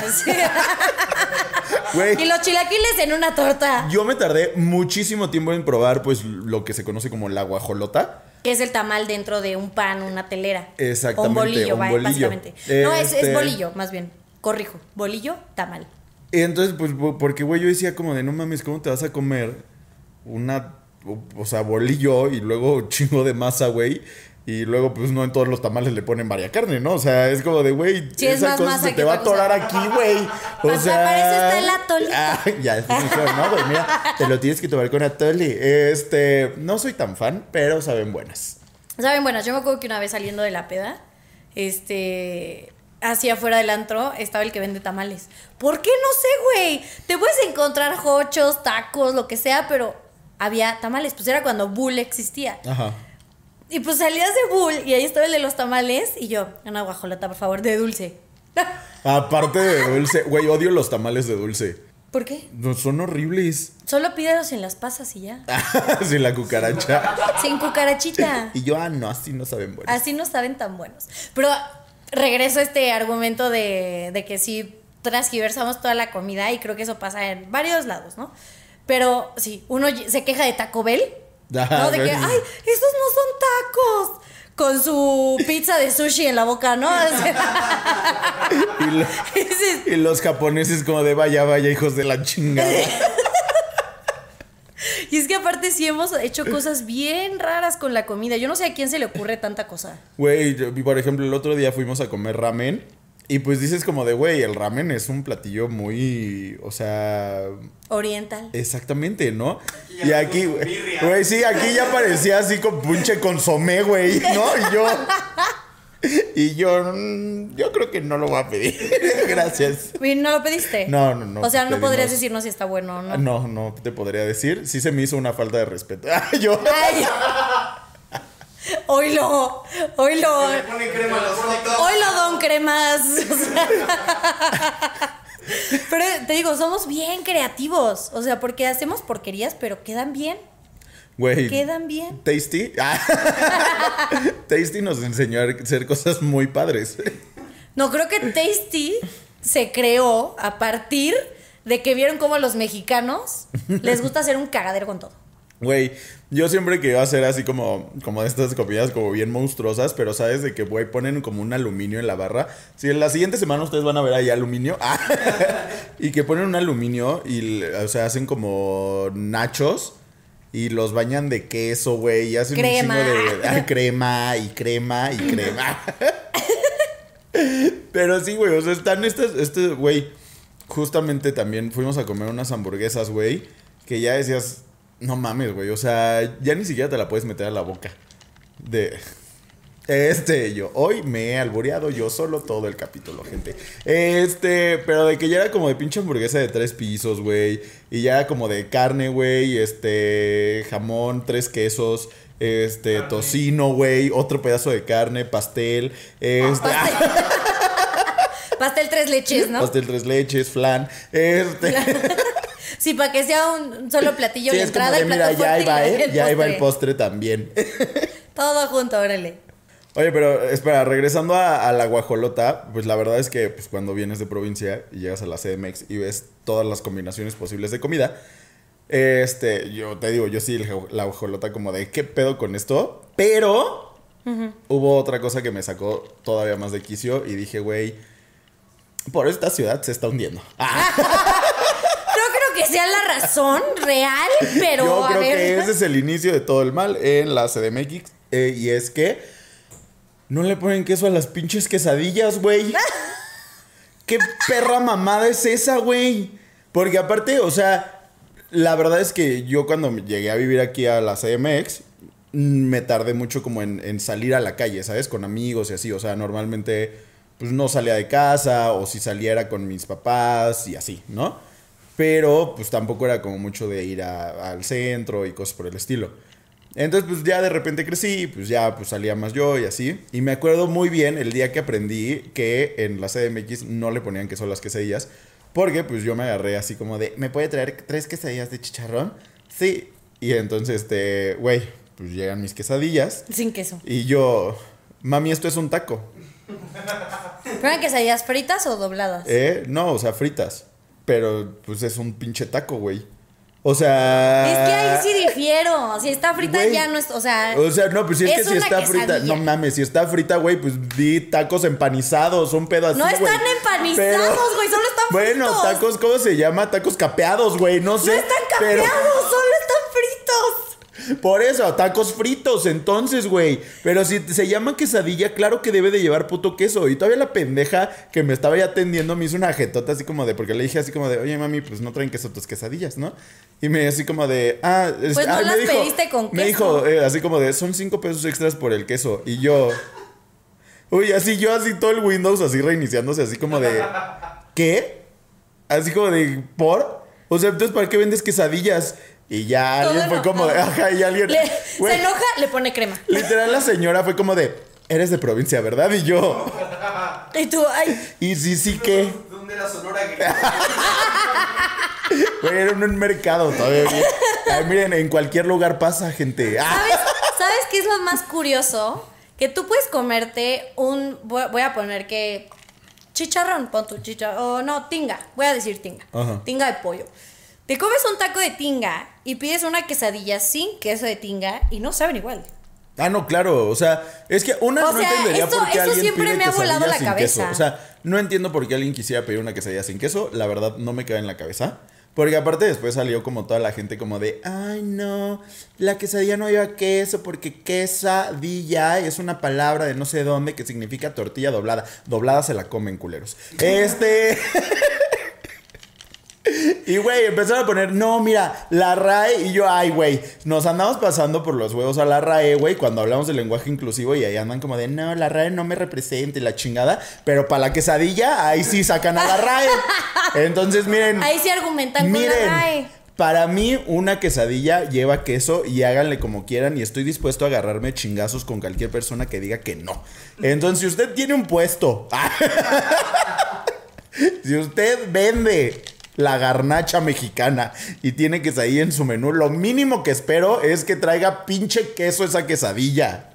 Y los chilaquiles en una torta. Yo me tardé muchísimo tiempo en probar, pues, lo que se conoce como la guajolota. Que es el tamal dentro de un pan, una telera. Exactamente, O un bolillo, un va- bolillo. básicamente. No, es, Este- es bolillo, más bien. Corrijo. Bolillo, tamal. Y entonces, pues, porque, güey, yo decía como de, no mames, ¿cómo te vas a comer una, o, o sea, bolillo y luego chingo de masa, güey? Y luego, pues, no en todos los tamales le ponen varia carne, ¿no? O sea, es como de, güey, Sí, es esa cosa se te va a atorar aquí, güey. O sea... está el atolito. Ah, ya, dijeron, no, güey, mira, te lo tienes que tomar con atole. Este, no soy tan fan, pero saben buenas. Saben, bueno, yo me acuerdo que una vez saliendo de la peda, este, hacia afuera del antro estaba el que vende tamales. ¿Por qué? No sé, güey. Te puedes encontrar hochos, tacos, lo que sea, pero había tamales. Pues era cuando Bull existía. Ajá. Y pues salías de Bull y ahí estaba el de los tamales y yo, una guajolota, por favor, de dulce. Aparte de dulce, güey, odio los tamales de dulce. ¿Por qué? No, son horribles. Solo pídelos en las pasas y ya. Sin la cucaracha. Sin cucarachita. Y yo, ah, no, así no saben buenas. Así no saben tan buenos. Pero regreso a este argumento de, de que si transgiversamos toda la comida y creo que eso pasa en varios lados, ¿no? Pero sí, uno se queja de Taco Bell, ¿no? De que, ay, esos no son tacos. Con su pizza de sushi en la boca, ¿no? Y, lo- y los japoneses como de vaya, vaya, hijos de la chingada. y es que aparte sí hemos hecho cosas bien raras con la comida. Yo no sé a quién se le ocurre tanta cosa. Güey, yo- por ejemplo, el otro día fuimos a comer ramen. Y pues dices como de, güey, el ramen es un platillo muy, o sea, Oriental. exactamente, ¿no? Aquí Y aquí, güey, sí, aquí ya parecía así con punche consomé, güey, ¿no? Y yo, y yo, mm, yo creo que no lo voy a pedir. Gracias. ¿Y no lo pediste? No, no, no, O sea, no pedimos- podrías decirnos si está bueno o no. No, no te podría decir. Sí se me hizo una falta de respeto. yo, Ay. Oilo, oilo, oilo, don cremas. O sea. Pero te digo, somos bien creativos. O sea, porque hacemos porquerías, pero quedan bien. Güey. Quedan bien. Tasty. Tasty nos enseñó a hacer cosas muy padres. No, creo que Tasty se creó a partir de que vieron cómo a los mexicanos les gusta hacer un cagadero con todo. Güey, yo siempre que iba a hacer así como, como de estas comidas como bien monstruosas, pero sabes de que, güey, ponen como un aluminio en la barra. Si en la siguiente semana ustedes van a ver ahí aluminio, ah, y que ponen un aluminio y, o sea, hacen como nachos y los bañan de queso, güey, y hacen Crema. un chingo de ah, crema y crema y crema. Pero sí, güey, o sea, están estas, este, güey, justamente también fuimos a comer unas hamburguesas, güey, que ya decías, no mames, güey, o sea, ya ni siquiera te la puedes meter a la boca. De... Este, yo, hoy me he alboreado yo solo todo el capítulo, gente. Este, pero de que ya era como de pinche hamburguesa de tres pisos, güey. Y ya era como de carne, güey, este, jamón, tres quesos, este, Carne. tocino, güey, otro pedazo de carne, pastel, este, Pastel tres leches, ¿no? pastel tres leches, flan, este. Sí, para que sea un solo platillo Sí, la es como entrada, de, mira, plato ya y ¿eh? Ya ahí va el postre. postre también. Todo junto, órale. Oye, pero espera, regresando a, a la guajolota, pues la verdad es que pues, cuando vienes de provincia y llegas a la CDMX y ves todas las combinaciones posibles de comida, este, yo te digo, yo sí, la guajolota como de, ¿qué pedo con esto? Pero hubo otra cosa que me sacó todavía más de quicio y dije, güey, por esta ciudad se está hundiendo. Ah, No creo que sea la razón real, pero yo a creo ver. que ese es el inicio de todo el mal en la CDMX eh, y es que no le ponen queso a las pinches quesadillas, güey. ¿Qué perra mamada es esa, güey? Porque aparte, o sea, la verdad es que yo cuando llegué a vivir aquí a la CMX, me tardé mucho como en, en salir a la calle, ¿sabes? Con amigos y así. O sea, normalmente pues no salía de casa o si saliera con mis papás y así, ¿no? Pero pues tampoco era como mucho de ir a- al centro y cosas por el estilo. Entonces, pues ya de repente crecí, pues ya pues salía más yo y así. Y me acuerdo muy bien el día que aprendí que en la CDMX no le ponían queso a las quesadillas. Porque pues yo me agarré así como de, ¿me puede traer tres quesadillas de chicharrón? Sí. Y entonces, este, güey, pues llegan mis quesadillas. Sin queso. Y yo, mami, esto es un taco. ¿Fueron quesadillas fritas o dobladas? ¿Eh? No, o sea, fritas. Pero pues es un pinche taco, güey. O sea... Es que ahí sí difiero. Si está frita ya no es. O sea. O sea, no, pues si es, es que si está frita, no mames, si está frita, güey, pues di tacos empanizados, un pedo así, no están empanizados, Pero- güey. Solo están Bueno, fritos. tacos, ¿cómo se llama? Tacos capeados, güey, no sé. No están pero- capeados, solo están fritos. Por eso, tacos fritos, entonces, güey. Pero si se llama quesadilla, claro que debe de llevar puto queso. Y todavía la pendeja que me estaba ya atendiendo me hizo una jetota así como de, porque le dije así como de, oye mami, pues no traen queso tus quesadillas, ¿no? Y me así como de, ah, es- Pues no ay, las pediste con Me queso. dijo, eh, así como de, son cinco pesos extras por el queso. Y yo, uy, así yo, así todo el Windows así reiniciándose, así como de, ¿qué? Así como de, ¿por? O sea, entonces, ¿para qué vendes quesadillas? Y ya Todo alguien fue como de, ajá, y alguien. Le- se enoja, le pone crema. Literal, la señora fue como de, eres de provincia, ¿verdad? Y yo, Y tú, ay. y sí, sí que, ¿Dónde era Sonora güey, era en un mercado todavía. Ay, miren, en cualquier lugar pasa, gente. ¿Sabes, ¿Sabes qué es lo más curioso? Que tú puedes comerte un. Voy a poner que. Chicharrón, pon tu chicharrón. O no, tinga. Voy a decir tinga. Ajá. Tinga de pollo. Te comes un taco de tinga y pides una quesadilla sin queso de tinga y no saben igual. Ah, no, claro. O sea, es que una O no sea, entendería esto- por qué eso alguien siempre pide me ha volado quesadilla la sin cabeza. queso. O sea, no entiendo por qué alguien quisiera pedir una quesadilla sin queso. La verdad, no me queda en la cabeza. Porque aparte después salió como toda la gente como de, ay no, la quesadilla no lleva queso porque quesadilla es una palabra de no sé dónde que significa tortilla doblada. Doblada se la comen culeros. Este... Y, güey, empezaron a poner, no, mira, la RAE. Y yo, ay, güey, nos andamos pasando por los huevos a la RAE, güey, cuando hablamos del lenguaje inclusivo y ahí andan como de, no, la RAE no me representa y la chingada. Pero para la quesadilla, ahí sí sacan a la RAE. Entonces, miren. Ahí sí argumentan con Miren, la RAE. para mí una quesadilla lleva queso y háganle como quieran y estoy dispuesto a agarrarme chingazos con cualquier persona que diga que no. Entonces, si usted tiene un puesto, si usted vende la garnacha mexicana y tiene quesadilla en su menú, lo mínimo que espero es que traiga pinche queso esa quesadilla.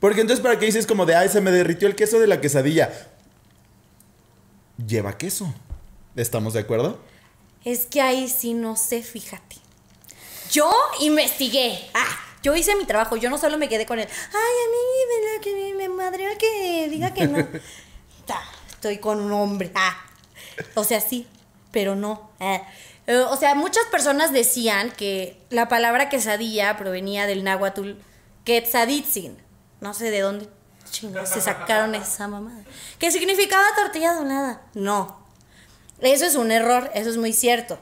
Porque entonces, ¿para qué dices como de, ay, se me derritió el queso de la quesadilla? Lleva queso. ¿Estamos de acuerdo? Es que ahí sí no sé, fíjate. yo investigué. Ah, yo hice mi trabajo. Yo no solo me quedé con el, ay, a mí me, me, madreó que diga que no. Ta, estoy con un hombre. Ah. O sea, sí, pero no. Ah. Eh, O sea, muchas personas decían que la palabra quesadilla provenía del náhuatl quetzaditzin. No sé de dónde chingados se sacaron esa mamada. Que significaba tortilla doblada. No. Eso es un error, eso es muy cierto.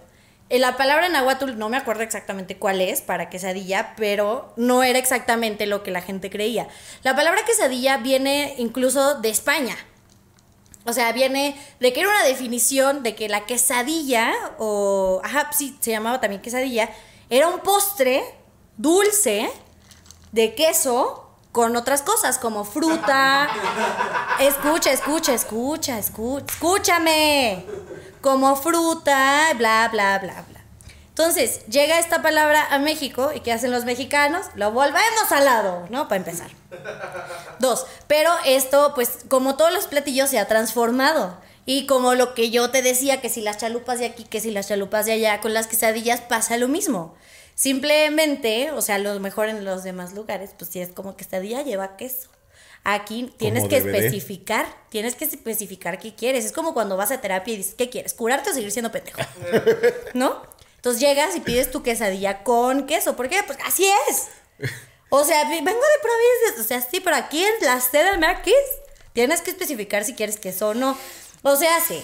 Eh, La palabra náhuatl no me acuerdo exactamente cuál es para quesadilla, pero no era exactamente lo que la gente creía. La palabra quesadilla viene incluso de España. O sea, viene de que era una definición de que la quesadilla, o. Ajá, sí, se llamaba también quesadilla, era un postre dulce de queso con otras cosas como fruta. Escucha, escucha, escucha, escucha, escúchame. Como fruta, bla, bla, bla. Entonces, llega esta palabra a México y ¿qué hacen los mexicanos? Lo volvemos al lado, ¿no? Para empezar. Dos, pero esto, pues, como todos los platillos, se ha transformado. Y como lo que yo te decía, que si las chalupas de aquí, que si las chalupas de allá, con las quesadillas pasa lo mismo. Simplemente, o sea, lo mejor en los demás lugares, pues si es como quesadilla lleva queso. Aquí tienes que especificar, tienes que especificar qué quieres. Es como cuando vas a terapia y dices, ¿qué quieres? ¿Curarte o seguir siendo pendejo? ¿No? Entonces llegas y pides tu quesadilla con queso. ¿Por qué? Pues así es. O sea, vengo de provincias. O sea, sí, pero aquí en la CDMX tienes que especificar si quieres queso o no. O sea, sí.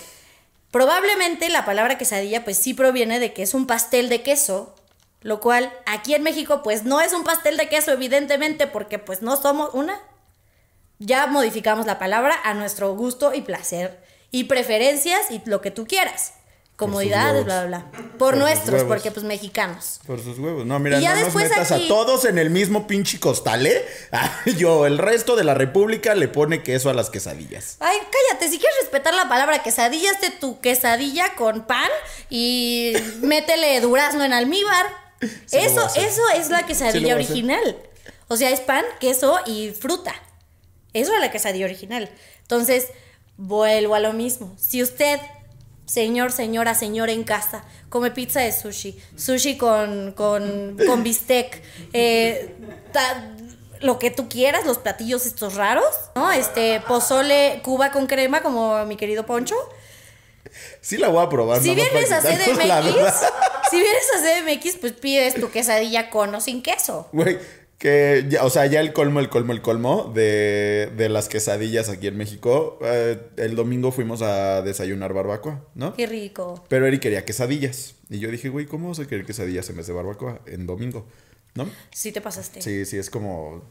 Probablemente la palabra quesadilla pues sí proviene de que es un pastel de queso, lo cual aquí en México pues no es un pastel de queso evidentemente porque pues no somos una. Ya modificamos la palabra a nuestro gusto y placer y preferencias y lo que tú quieras. Comodidades, bla, bla, bla. Por, nuestros, porque pues mexicanos. Por sus huevos. No, mira, Y ya no nos metas aquí- a todos en el mismo pinche costal, ¿eh? Yo, el resto de la república le pone queso a las quesadillas. Ay, cállate, si quieres respetar la palabra quesadilla, hazte tu quesadilla con pan y métele durazno en almíbar. Sí eso, eso es la quesadilla original. O sea, es pan, queso y fruta. Eso es la quesadilla original. Entonces, vuelvo a lo mismo. Si usted, señor, señora, señora en casa, come pizza de sushi, sushi con, con, con bistec, eh, ta- lo que tú quieras, los platillos estos raros, ¿no? Este, pozole, cuba con crema, como mi querido Poncho. Sí la voy a probar. Si vienes a CDMX, si vienes a CDMX, pues pides tu quesadilla con o sin queso. Güey, que, ya, o sea, ya el colmo, el colmo, el colmo de, de las quesadillas aquí en México. eh, el domingo fuimos a desayunar barbacoa, ¿no? Qué rico. Pero Eri quería quesadillas. Y yo dije, güey, ¿cómo vas a querer quesadillas en vez de barbacoa en domingo? ¿No? Sí te pasaste. Sí, sí, es como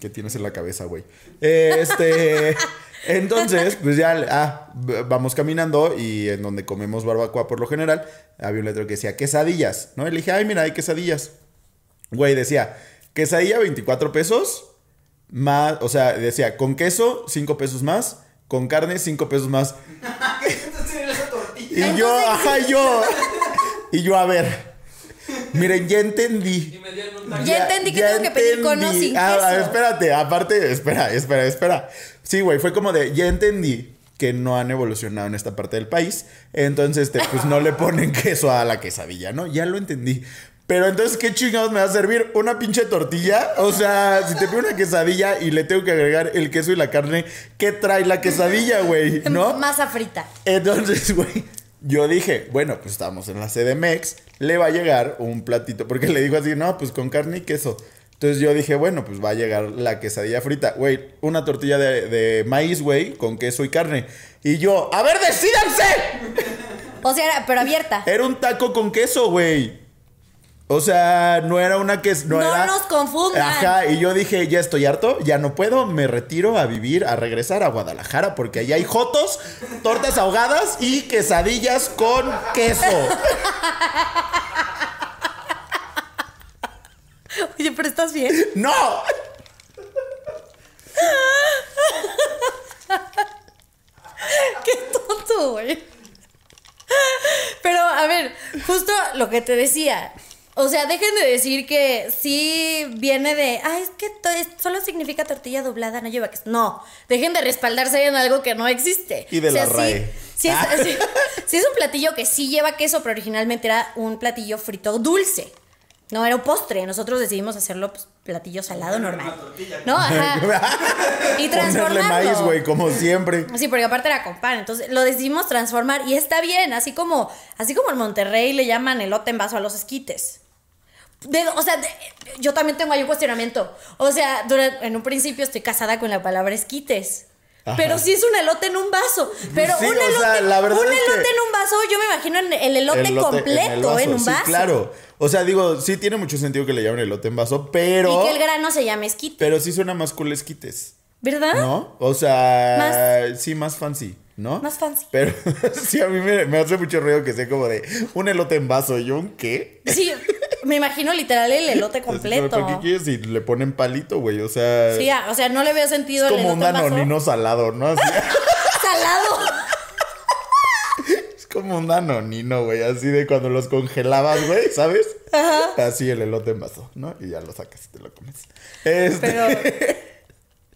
que tienes en la cabeza, güey. Este, entonces, pues ya, ah, vamos caminando y en donde comemos barbacoa por lo general, había un letrero que decía quesadillas, ¿no? Y le dije, ay, mira, hay quesadillas. Güey, decía, quesadilla 24 pesos, más, o sea, decía, con queso 5 pesos más, con carne 5 pesos más. Y yo, ajá, yo. Y yo, a ver. Miren, ya entendí. Y me dieron un taco. Ya entendí que tengo que pedir con o entendí. sin Ah, ah, queso. espérate, aparte, espera, espera, espera. Sí, güey, fue como de, ya entendí que no han evolucionado en esta parte del país. Entonces, este, pues no le ponen queso a la quesadilla, ¿no? Ya lo entendí. Pero entonces, ¿qué chingados me va a servir? ¿Una pinche tortilla? O sea, si te pido una quesadilla y le tengo que agregar el queso y la carne, ¿qué trae la quesadilla, güey? ¿No? Masa frita. Entonces, güey, yo dije, bueno, pues estamos en la CDMX, le va a llegar un platito, porque le dijo así, no, pues con carne y queso. Entonces yo dije, bueno, pues va a llegar la quesadilla frita. Güey, una tortilla de, de maíz, güey, con queso y carne. Y yo, a ver, decídanse. O sea, pero abierta. Era un taco con queso, güey. O sea, no era una que no, No era. nos confundan. Ajá, y yo dije, ya estoy harto, ya no puedo, me retiro a vivir, a regresar a Guadalajara, porque allá hay jotos, tortas ahogadas y quesadillas con queso. Oye, pero estás bien. ¡No! Qué tonto, güey. Pero, a ver, justo lo que te decía. O sea, dejen de decir que sí viene de, ah, es que solo significa tortilla doblada, no lleva queso. No, dejen de respaldarse en algo que no existe. Y de O sea, la sí- RAE. sí es, Ah. sí- sí es un platillo que sí lleva queso, pero originalmente era un platillo frito dulce. No, era un postre. Nosotros decidimos hacerlo pues, platillo salado normal. ¿No? Ajá. y Ponerle transformarlo. maíz, güey, como siempre. Sí, porque aparte era con pan. Entonces lo decidimos transformar y está bien, así como, así como en Monterrey le llaman elote en vaso a los esquites. De- o sea, de- yo también tengo ahí un cuestionamiento. O sea, en un principio estoy casada con la palabra esquites. Ajá. Pero sí es un elote en un vaso. Pero Sí, un o sea, elote, la verdad un es que- elote en un vaso, yo me imagino en el elote, Elote completo en, el un Sí, vaso. claro. O sea, digo, sí tiene mucho sentido que le llamen elote en vaso, pero. Y que el grano se llame esquite. Pero sí suena más cool esquites. ¿Verdad? ¿No? O sea, sí, más fancy, ¿no? Más fancy. Pero sí, a mí me, me hace mucho ruido que sea como de un elote en vaso y un qué. Sí, me imagino literal el elote completo. ¿Para qué quieres? Y le ponen palito, güey. O sea, Sí, ah, o sea, no le veo sentido es el como un elote vaso. danonino salado, ¿no? Así, Salado. es como un danonino, güey. Así de cuando los congelabas, güey, ¿sabes? Así el elote en vaso, ¿no? Y ya lo sacas y te lo comes. Este, Pero.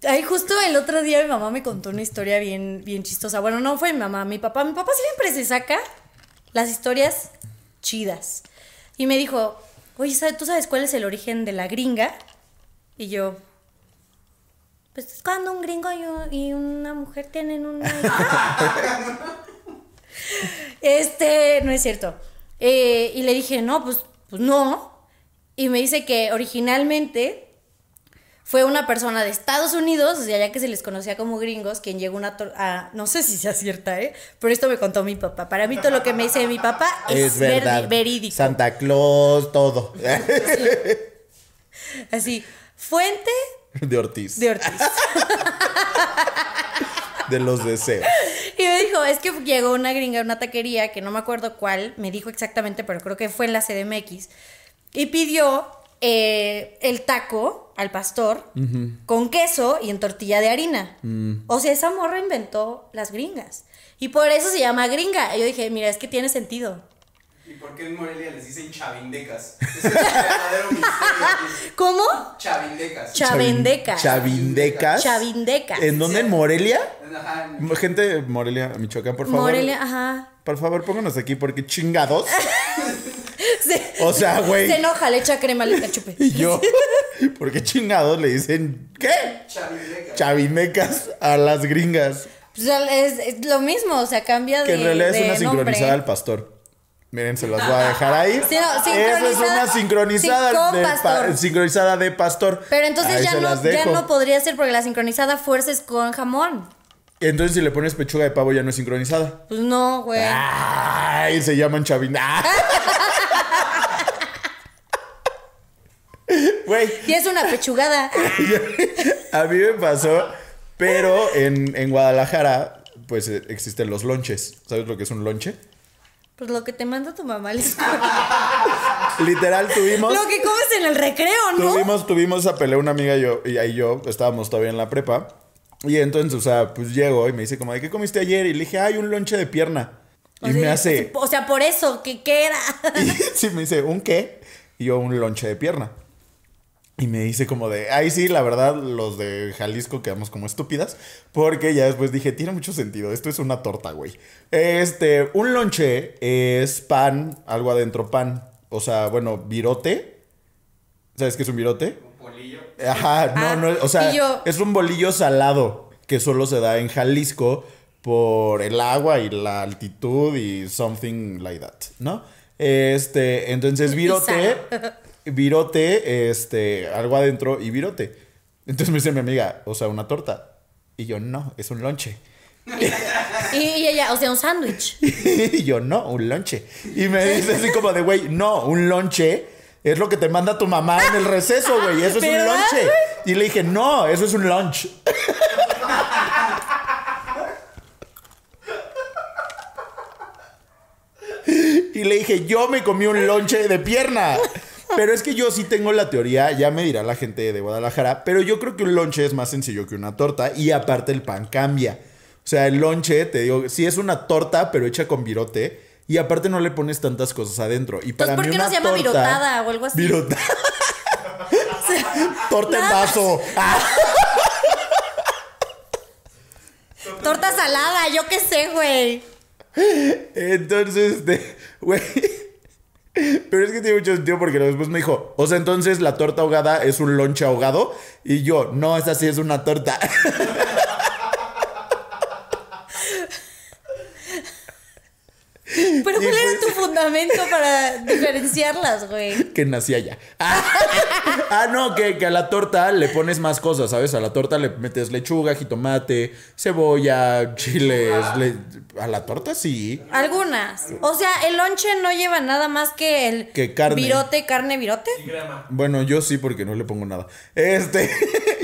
Ay, justo el otro día mi mamá me contó una historia bien, bien chistosa. Bueno, no fue mi mamá, mi papá. Mi papá siempre se saca las historias chidas. Y me dijo, oye, ¿sabe- ¿tú sabes cuál es el origen de la gringa? Y yo, pues es cuando un gringo y, un- y una mujer tienen una este, no es cierto. Eh, y le dije, no, pues, pues no. Y me dice que originalmente fue una persona de Estados Unidos, o sea, ya que se les conocía como gringos, quien llegó una a, no sé si sea cierta, ¿eh? Pero esto me contó mi papá. Para mí todo lo que me dice mi papá es, es verdad. verídico. Santa Claus, todo. Así, fuente De Ortiz. de Ortiz. De los deseos. Y me dijo, es que llegó una gringa a una taquería, que no me acuerdo cuál, me dijo exactamente, pero creo que fue en la CDMX, y pidió eh, el taco al pastor con queso y en tortilla de harina. O sea, esa morra inventó las gringas. Y por eso se llama gringa. Y yo dije, mira, es que tiene sentido. ¿Y por qué en Morelia les dicen chavindecas? Es el verdadero misterio. ¿Cómo? Chavindecas. Chavindecas. Chavindecas. Chavindecas. ¿En dónde? ¿En Morelia? Ajá. Gente de Morelia, Michoacán, por favor. Morelia, ajá. Por favor, pónganos aquí porque chingados. O sea, güey. se enoja, le echa crema al chupe. Y yo, ¿por qué chingados le dicen qué? Chavindecas. Chavinecas a las gringas. Pues, es, es lo mismo, o sea, cambia de Que en realidad es una nombre. sincronizada al pastor. Miren, se las voy a dejar ahí. Sí, no, Eso es una sincronizada- de, pastor. pa- sincronizada de pastor. Pero entonces Ahí ya no podría ser porque la sincronizada fuerza es con jamón. Entonces, si le pones pechuga de pavo, ya no es sincronizada. Pues no, güey. Ay, se llaman chavinas. Güey, Y es una pechugada. a mí me pasó, pero en, en Guadalajara, pues eh, existen los lonches. ¿Sabes lo que es un lonche? Pues lo que te manda tu mamá. Literal, tuvimos. Lo que comes en el recreo, ¿no? Tuvimos, tuvimos esa pelea una amiga y yo, y ahí yo, estábamos todavía en la prepa. Y entonces, o sea, pues llego y me dice como, ¿de qué comiste ayer? Y le dije, hay un lonche de pierna. Y sea, me hace, O sea, por eso, ¿qué, qué era? y sí, me dice, ¿un qué? Y yo, un lonche de pierna. Y me dice como de, ahí sí, la verdad, los de Jalisco quedamos como estúpidas, porque ya después dije, tiene mucho sentido, esto es una torta, güey. Este, un lonche es pan, algo adentro pan, o sea, bueno, virote. ¿Sabes qué es un virote? Un polillo. Ajá, no, Ah, no, o sea, yo- es un bolillo salado que solo se da en Jalisco por el agua y la altitud y something like that, ¿no? Este, entonces virote. virote, este, algo adentro y virote. Entonces me dice mi amiga, o sea, una torta. Y yo, no, es un lonche. Y, ella, o sea, un sándwich. y yo, no, un lonche. Y me dice así como de, güey, no, un lonche es lo que te manda tu mamá en el receso, güey. Eso es un ¿Verdad, lonche. Y le dije, no, eso es un lunch. y le dije, yo me comí un lonche de pierna. Pero es que yo sí tengo la teoría, ya me dirá la gente de Guadalajara, pero yo creo que un lonche es más sencillo que una torta y aparte el pan cambia. O sea, el lonche, te digo, sí es una torta, pero hecha con virote y aparte no le pones tantas cosas adentro. Y para ¿por mí qué no se llama torta- virotada o algo así? Virotada. torta en vaso. Ah, Torta salada, yo qué sé, güey. entonces, este, güey. Pero es que tiene mucho sentido porque después me dijo, o sea, entonces la torta ahogada es un lonche ahogado. Y yo, no, esa sí es una torta. Pero ¿cuál era tu fundamento para diferenciarlas, güey? que nací allá. Ah, ah, no, que, que a la torta le pones más cosas, ¿sabes? A la torta le metes lechuga, jitomate, cebolla, chiles. le- a la torta sí. Algunas. O sea, el lonche no lleva nada más que el Que carne. virote, carne, virote. Y. Bueno, yo sí porque no le pongo nada. Este,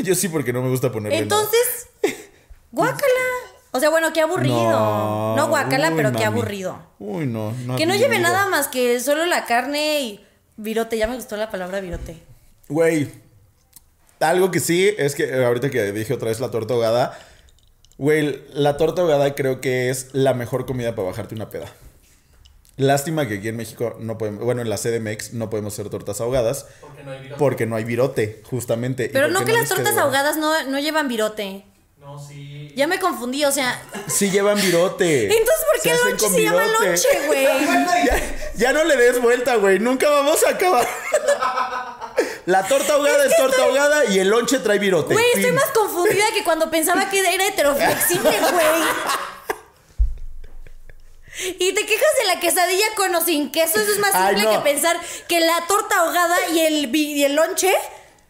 yo sí porque no me gusta ponerle Entonces, guácala. O sea, bueno, qué aburrido. No, uy, pero qué aburrido. Uy, no. no Que no lleve digo. nada más que solo la carne y virote. Ya me gustó la palabra virote. Güey, algo que sí es que eh, ahorita que dije otra vez la torta ahogada, güey, la torta ahogada creo que es la mejor comida para bajarte una peda. Lástima que aquí en México no podemos, bueno, en la CDMX no podemos hacer tortas ahogadas Porque no hay virote. porque no hay virote, justamente. ¿Y Pero no que las tortas ahogadas no, no llevan virote. No, sí. Ya me confundí, o sea. Sí llevan virote. Entonces, ¿por qué el lonche se llama lonche, güey? Ya, ya no le des vuelta, güey. Nunca vamos a acabar. La torta ahogada es, torta ahogada y el lonche trae virote. Güey, estoy más confundida que cuando pensaba que era heteroflexible, güey. Y te quejas de la quesadilla con o sin queso. Eso es más Ay, simple no. que pensar que la torta ahogada y el, y el lonche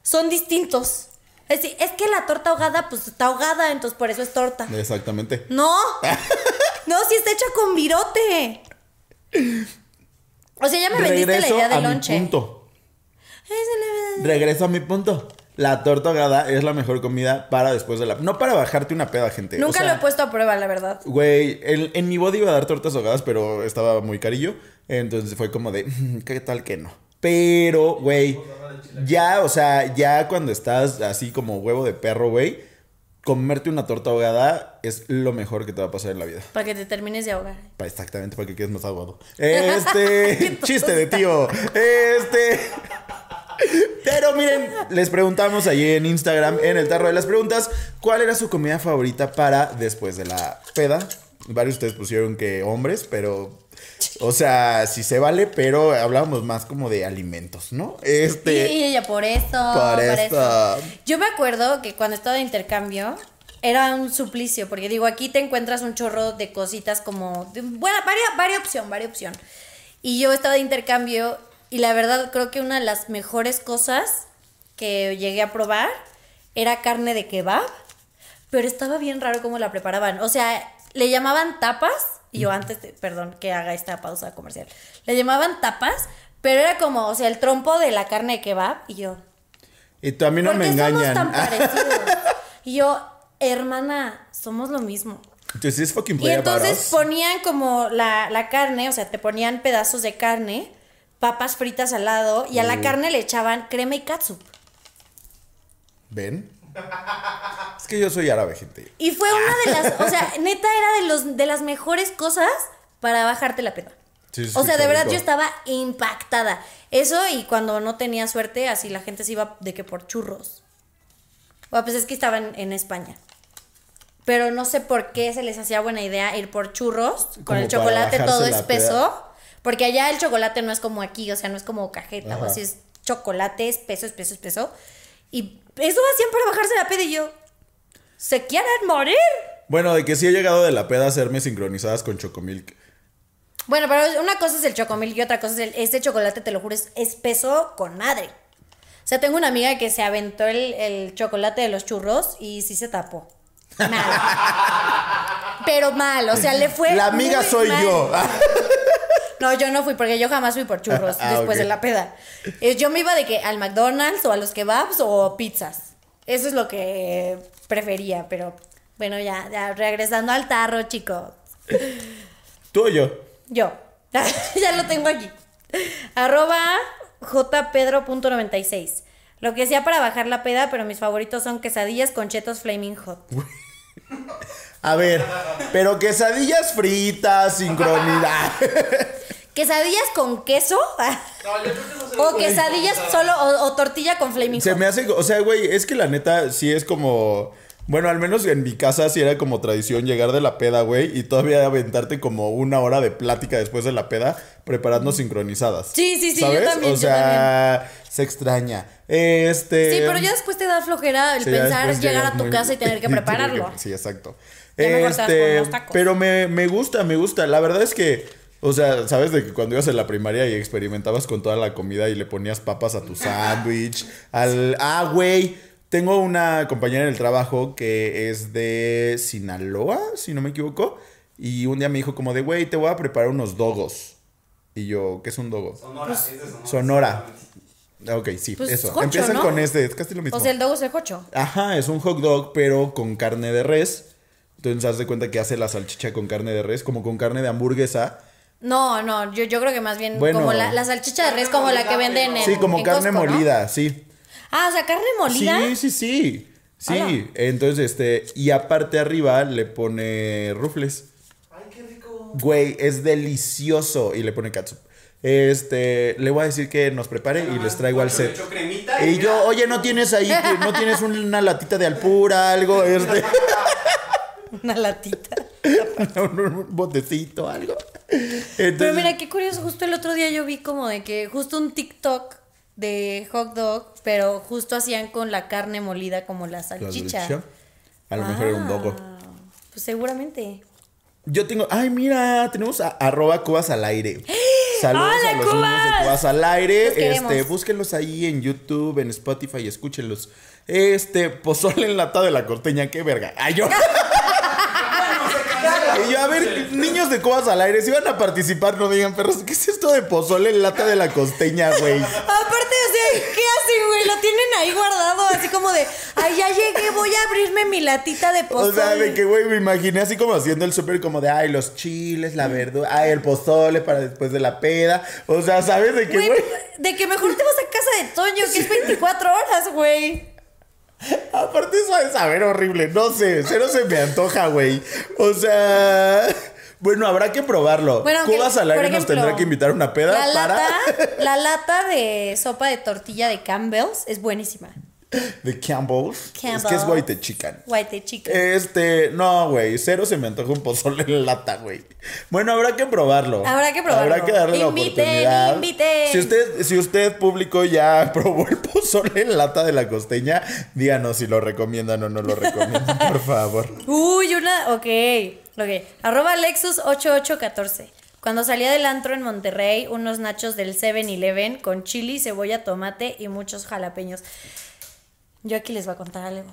son distintos. Es decir, es que la torta ahogada, pues está ahogada, entonces por eso es torta. Exactamente. No. No, si está hecha con virote. O sea, ya me vendiste la Regreso idea a del mi lonche. punto. Regreso a mi punto. La torta ahogada es la mejor comida para después de la... No para bajarte una peda, gente. Nunca O sea, lo he puesto a prueba, la verdad. Güey, en, en mi body iba a dar tortas ahogadas, pero estaba muy carillo. Entonces fue como de, "Mm, ¿qué tal que no? Pero, güey, ya, o sea, ya cuando estás así como huevo de perro, güey, comerte una torta ahogada es lo mejor que te va a pasar en la vida. Para que te termines de ahogar. Pa- Exactamente, para que quedes más ahogado. Este, chiste de tío. Este. Pero miren, les preguntamos allí en Instagram, en el tarro de las preguntas, ¿cuál era su comida favorita para después de la peda? Varios de ustedes pusieron que hombres, pero. O sea, sí se vale, pero hablábamos más como de alimentos, ¿no? Este. Y ella por eso. Por esto. Yo me acuerdo que cuando estaba de intercambio era un suplicio, porque digo, aquí te encuentras un chorro de cositas como, bueno, varia, varia opción, varia opción. Y yo estaba de intercambio y la verdad creo que una de las mejores cosas que llegué a probar era carne de kebab, pero estaba bien raro cómo la preparaban. O sea, le llamaban tapas, y yo antes, de- perdón que haga esta pausa comercial, le llamaban tapas, pero era como, o sea, el trompo de la carne de kebab, y yo, Y tú a mí no ¿por me qué engañan. somos tan parecidos? Y yo, hermana, somos lo mismo. Entonces es fucking Y entonces ponían como la, la carne, o sea, te ponían pedazos de carne, papas fritas al lado, y a la Uh. carne le echaban crema y catsup. ¿Ven? Es que yo soy árabe, gente. Y fue una de las, o sea, neta era de los de las mejores cosas para bajarte la peda. Sí, sí, o sea, de verdad rico. yo estaba impactada. Eso y cuando no tenía suerte, así la gente se iba de que por churros. O pues es que estaban en España. Pero no sé por qué se les hacía buena idea ir por churros con el chocolate todo espeso. peda. Porque allá el chocolate no es como aquí, o sea, no es como cajeta o así, es chocolate espeso, espeso, espeso. Y eso hacían para bajarse la peda y yo, ¿se quieren morir? Bueno, de que sí he llegado de la peda a hacerme sincronizadas con Chocomilk. Bueno, pero una cosa es el chocomil y otra cosa es el, este chocolate, te lo juro, es espeso con madre. O sea, tengo una amiga que se aventó el, el chocolate de los churros y sí se tapó. Mal. Pero mal, o sea, le fue. La amiga soy mal. yo. No, yo no fui porque yo jamás fui por churros Ah, después de la peda. Eh, Yo me iba de que al McDonald's o a los kebabs o pizzas. Eso es lo que prefería, pero bueno, ya, ya regresando al tarro, chicos. ¿Tú o yo? Yo. ya lo tengo aquí. Arroba jpedro.96. Lo que sea para bajar la peda, pero mis favoritos son quesadillas con chetos flaming hot. A ver, pero quesadillas fritas, sincronidad. ¿Quesadillas con queso? No, yo creo que no se ¿O quesadillas solo o, o tortilla con flaming Se hot? me hace, o sea, güey, es que la neta sí es como, Bueno, al menos en mi casa sí era como tradición llegar de la peda, güey, y todavía aventarte como una hora de plática después de la peda, preparando sincronizadas. Sí, sí, sí, yo ¿Sabes? también, O yo sea, se extraña. Este. Sí, pero ya después te da flojera el Sí, pensar llegar a tu muy- casa y tener que prepararlo. Sí, exacto. Ya mejor te vas por Este, tacos. pero me, me gusta, me gusta. La verdad es que, o sea, sabes de que cuando ibas en la primaria y experimentabas con toda la comida y le ponías papas a tu sándwich, al... Ah, güey, tengo una compañera en el trabajo que es de Sinaloa, si no me equivoco, y un día me dijo como de, güey, te voy a preparar unos dogos. Y yo, ¿qué es un dogo? Sonora, es de Sonora. Sonora. Ok, sí, Pues, eso. jocho, Empiezan ¿no? con este, es casi lo mismo. O sea, el dogo es el cocho. Ajá, es un hot dog, pero con carne de res. Entonces, haz de cuenta que hace la salchicha con carne de res, como con carne de hamburguesa. No, no, yo, yo creo que más bien Bueno. como la, la salchicha de res como la que venden en Sí, como en carne Costco, ¿no? molida, sí. Ah, o sea, carne molida. Sí, sí, sí. Sí, entonces, este, y aparte arriba le pone rufles. Ay, qué rico. Güey, es delicioso. Y le pone catsup. Este, le voy a decir que nos prepare y les traigo al set. cremita Y yo, oye, ¿no tienes ahí, no tienes una latita de alpura, algo? Este. Una latita. un botecito, algo. Pero mira, qué curioso, justo el otro día yo vi como de que justo un TikTok de hot dog, pero justo hacían con la carne molida como la la salchicha. salchicha, A lo mejor era un dogo. Ah, Pues seguramente. Yo tengo, ay, mira, tenemos a, arroba cubas al aire. Saludos ¡Hola, a los niños Cubas! de cubas al aire. Los. Este, búsquenlos ahí en YouTube, en Spotify, escúchenlos. Este, pozole enlatado de la corteña, qué verga. Ay, yo. Y yo, a ver, niños de cubas al aire, si van a participar, no digan, perros, ¿qué es esto de pozole en lata de la costeña, güey? Aparte, o sea, ¿qué hacen, güey? Lo tienen ahí guardado, así como de, ay, ya llegué, voy a abrirme mi latita de O pozole. sea, de que, güey, me imaginé así como haciendo el súper como de, ay, los chiles, la verdura, ay, el pozole para después de la peda. O sea, ¿sabes de qué, Güey, güey? de que mejor te vas a casa de Toño, que es 24 horas, güey. Aparte eso es saber horrible, no sé, cero se me antoja, güey. O sea, bueno, habrá que probarlo. Bueno, por aire nos tendrá que invitar a una peda La para lata, la lata de sopa de tortilla de Campbell's es buenísima. De Campbell's. Es que es Campbell's. white chicken. White chicken. Este, no, güey, cero se me antoja un pozole en lata, güey. Bueno, habrá que probarlo. Habrá que probarlo. Habrá que darle la oportunidad. inviten. Si usted, si usted público ya probó el pozole en lata de la costeña, díganos si lo recomiendan o no lo recomiendan, por favor. Uy, una. Ok. Ok. Arroba Lexus8814. Cuando salía del antro en Monterrey, unos nachos del 7-Eleven con chili, cebolla, tomate y muchos jalapeños. Yo aquí les voy a contar algo.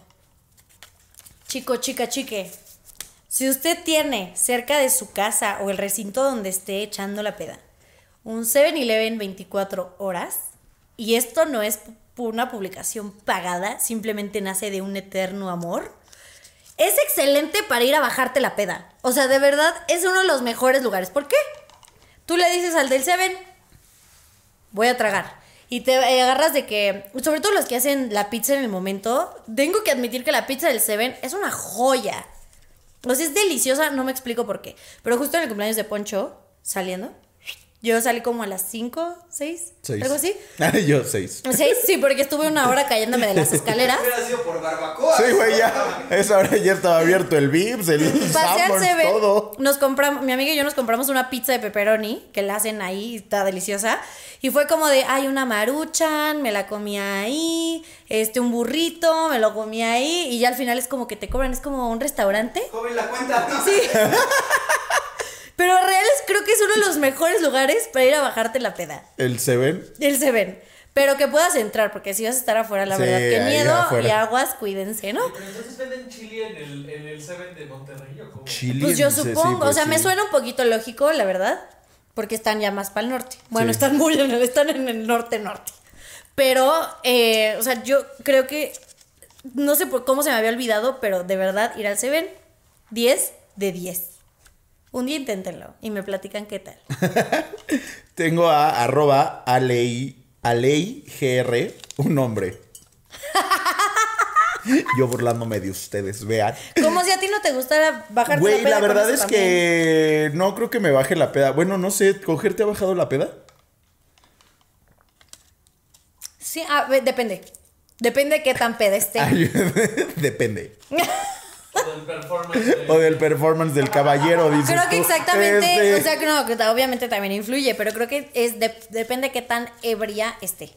Chico, chica, chique. Si usted tiene cerca de su casa o el recinto donde esté echando la peda un 7-Eleven 24 horas, y esto no es una publicación pagada, simplemente nace de un eterno amor, es excelente para ir a bajarte la peda. O sea, de verdad es uno de los mejores lugares. ¿Por qué? Tú le dices al del Seven, voy a tragar. Y te agarras de que, sobre todo los que hacen la pizza en el momento, tengo que admitir que la pizza del Seven es una joya. O sea, es deliciosa, no me explico por qué. Pero justo en el cumpleaños de Poncho, saliendo, yo salí como a las 5, 6, Seis. algo así. Yo seis. ¿Seis? Sí, porque estuve una hora cayéndome de las escaleras. Hubiera sido por barbacoa. Sí, güey, ya. Esa hora ya estaba abierto el Vips, el Sanborns, todo. nos compramos, mi amiga y yo nos compramos una pizza de pepperoni que la hacen ahí, está deliciosa. Y fue como de, hay una maruchan, me la comí ahí, este, un burrito, me lo comí ahí, y ya al final es como que te cobran, es como un restaurante. Joven, la cuenta. Sí. Pero real es, creo que es uno de los mejores lugares para ir a bajarte la peda. El Seven. El Seven. Pero que puedas entrar, porque si vas a estar afuera, la Sí, verdad, que ahí miedo afuera. y aguas, cuídense, ¿no? Pero entonces venden chili en el, en el Seven de Monterrey o cómo? Chile. Pues yo sí, supongo, pues o sea, me suena un poquito lógico, la verdad, porque están ya más para el norte. Bueno, Sí. están muy en el, están en el norte-norte. Pero, eh, o sea, yo creo que, no sé por cómo se me había olvidado, pero de verdad, ir al Seven, 10 de 10. Un día inténtenlo y me platican qué tal. Tengo a arroba alei, alei gr, un nombre. Yo burlándome de ustedes, vean. Como si a ti no te gustara Güey, la peda la con verdad es también. que no creo que me baje la peda. Bueno, no sé, ¿coger te ha bajado la peda? Sí, ah, ve- depende. Depende de qué tan peda esté. Ay, Depende. O del performance. de- O del performance del caballero, dices Creo que tú. exactamente, Este, o sea que no, que obviamente también influye, pero creo que es de- depende de qué tan ebria esté.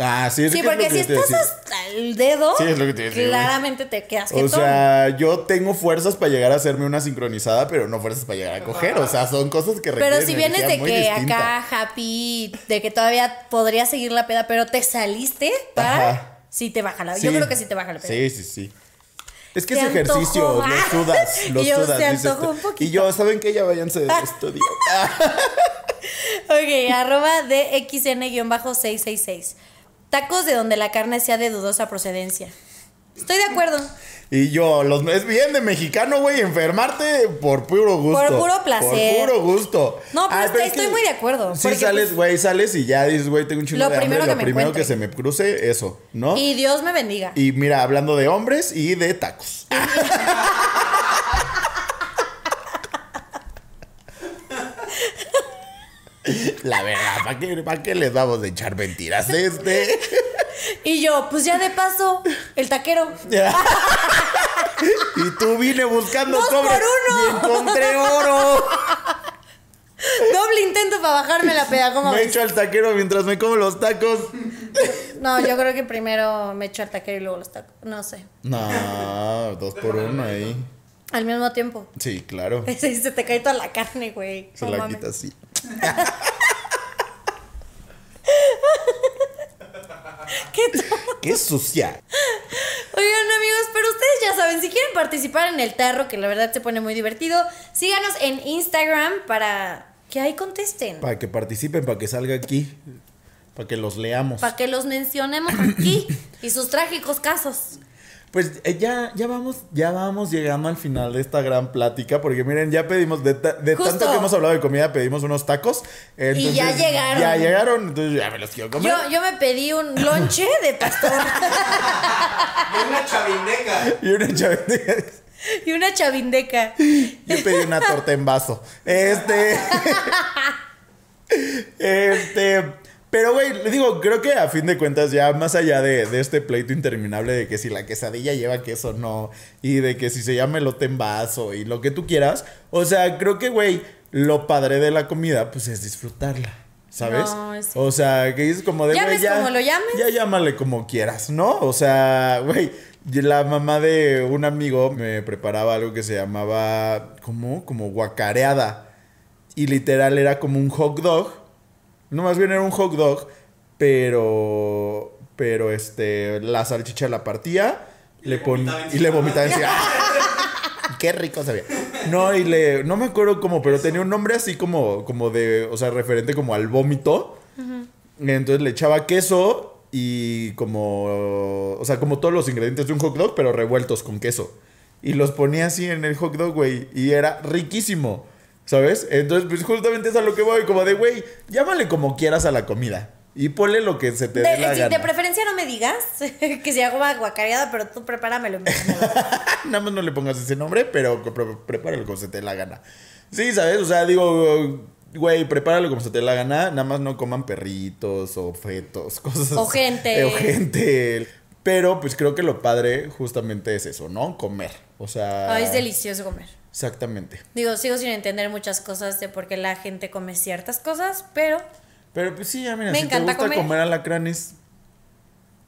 Ah, sí, es Sí, que es lo porque que si te estás hasta el dedo, Sí, es lo que te iba a decir, güey. claramente te quedas O sea, yo tengo fuerzas para llegar a hacerme una sincronizada, pero no fuerzas para llegar a coger. O sea, son cosas que requieren Pero si vienes de que distinta. acá happy, de que todavía podrías seguir la peda, pero te saliste para Ajá. sí te baja la. Sí. Yo creo que sí te baja la peda. Sí, sí, sí. Es que es ejercicio, lo sudas, lo Y yo, sudas. se antojó un poquito. Y yo, ¿saben qué? Ya váyanse de estudio. Ok, arroba DXN-666. Tacos de donde la carne sea de dudosa procedencia. Estoy de acuerdo. Y yo, los, es bien de mexicano, güey, enfermarte por puro gusto. Por puro placer. Por puro gusto. No, pero Ay, estoy- es estoy muy de acuerdo, Sí, sales, pues, güey, sales y ya dices, güey, tengo un chingo de hambre. primero Lo me primero encuentre. que se me cruce, eso, ¿no? Y, Y Dios me bendiga. mira, hablando de hombres y de tacos. La verdad, ¿para qué, pa' qué les vamos a echar mentiras? Este. Y yo, pues ya de paso, el taquero. y tú vine buscando Dos cobre por uno. y encontré oro. Doble intento para bajarme la peda, ¿cómo Me ves? echo al taquero mientras me como los tacos. No, yo creo que primero me echo al taquero y luego los tacos. No sé. No, dos por uno ahí. Al mismo tiempo. Sí, claro. Se te cae toda la carne, güey. Se la mames. quita así. ¿Qué sucia. Oigan, amigos, pero ustedes ya saben, si quieren participar en el tarro, que la verdad se pone muy divertido, síganos en Instagram para que ahí contesten. Para que participen, para que salga aquí. Para que los leamos. Para que los mencionemos aquí y sus trágicos casos. Pues eh, ya, ya vamos, ya vamos llegando al final de esta gran plática, porque miren, ya pedimos, de, ta- de tanto que hemos hablado de comida, pedimos unos tacos. entonces, ya llegaron. Ya llegaron, entonces ya me los quiero comer. Yo, yo me pedí un lonche de pastor Y una chavindeca. Y una chaveteca. y una chavindeca. Yo pedí una torta en vaso. Este. este. Pero, güey, le digo, creo que a fin de cuentas, ya más allá de, de este pleito interminable de que si la quesadilla lleva queso o no, y de que si se llama elote en vaso y lo que tú quieras, o sea, creo que, güey, lo padre de la comida, pues es disfrutarla. ¿Sabes? No, sí. O sea, que dices como de, güey, ya. como lo llames. Ya llámale como quieras, ¿no? O sea, güey, la mamá de un amigo me preparaba algo que se llamaba, ¿cómo? Como guacareada. Y literal era como un hot dog. No, más bien era un hot dog, pero, pero este, la salchicha la partía Y le pon- vomitaba y le vomitaba encima. Qué rico sabía. No, y le. No me acuerdo cómo, pero tenía un nombre así como, como de. O sea, referente como al vómito. Entonces le echaba queso y como. O sea, como todos los ingredientes de un hot dog, pero revueltos con queso. Y los ponía así en el hot dog, güey. Y era riquísimo. ¿Sabes? Entonces, pues justamente es a lo que voy. Como de, güey, llámale como quieras a la comida. Y ponle lo que se te dé De, la si gana. de preferencia no me digas que se haga guacareada, pero tú prepáramelo. Nada más no le pongas ese nombre, pero pre- prepáralo como se te dé la gana. Sí, ¿sabes? O sea, digo, güey, prepáralo como se te dé la gana. Nada más no coman perritos o fetos, cosas O gente. O gente. Pero pues creo que lo padre justamente es eso, ¿no? Comer. O sea. Ay, es delicioso comer. Exactamente. Digo, sigo sin entender muchas cosas de por qué la gente come ciertas cosas, pero Pero pues sí, ya mira, Me si encanta te gusta comer. comer alacranes.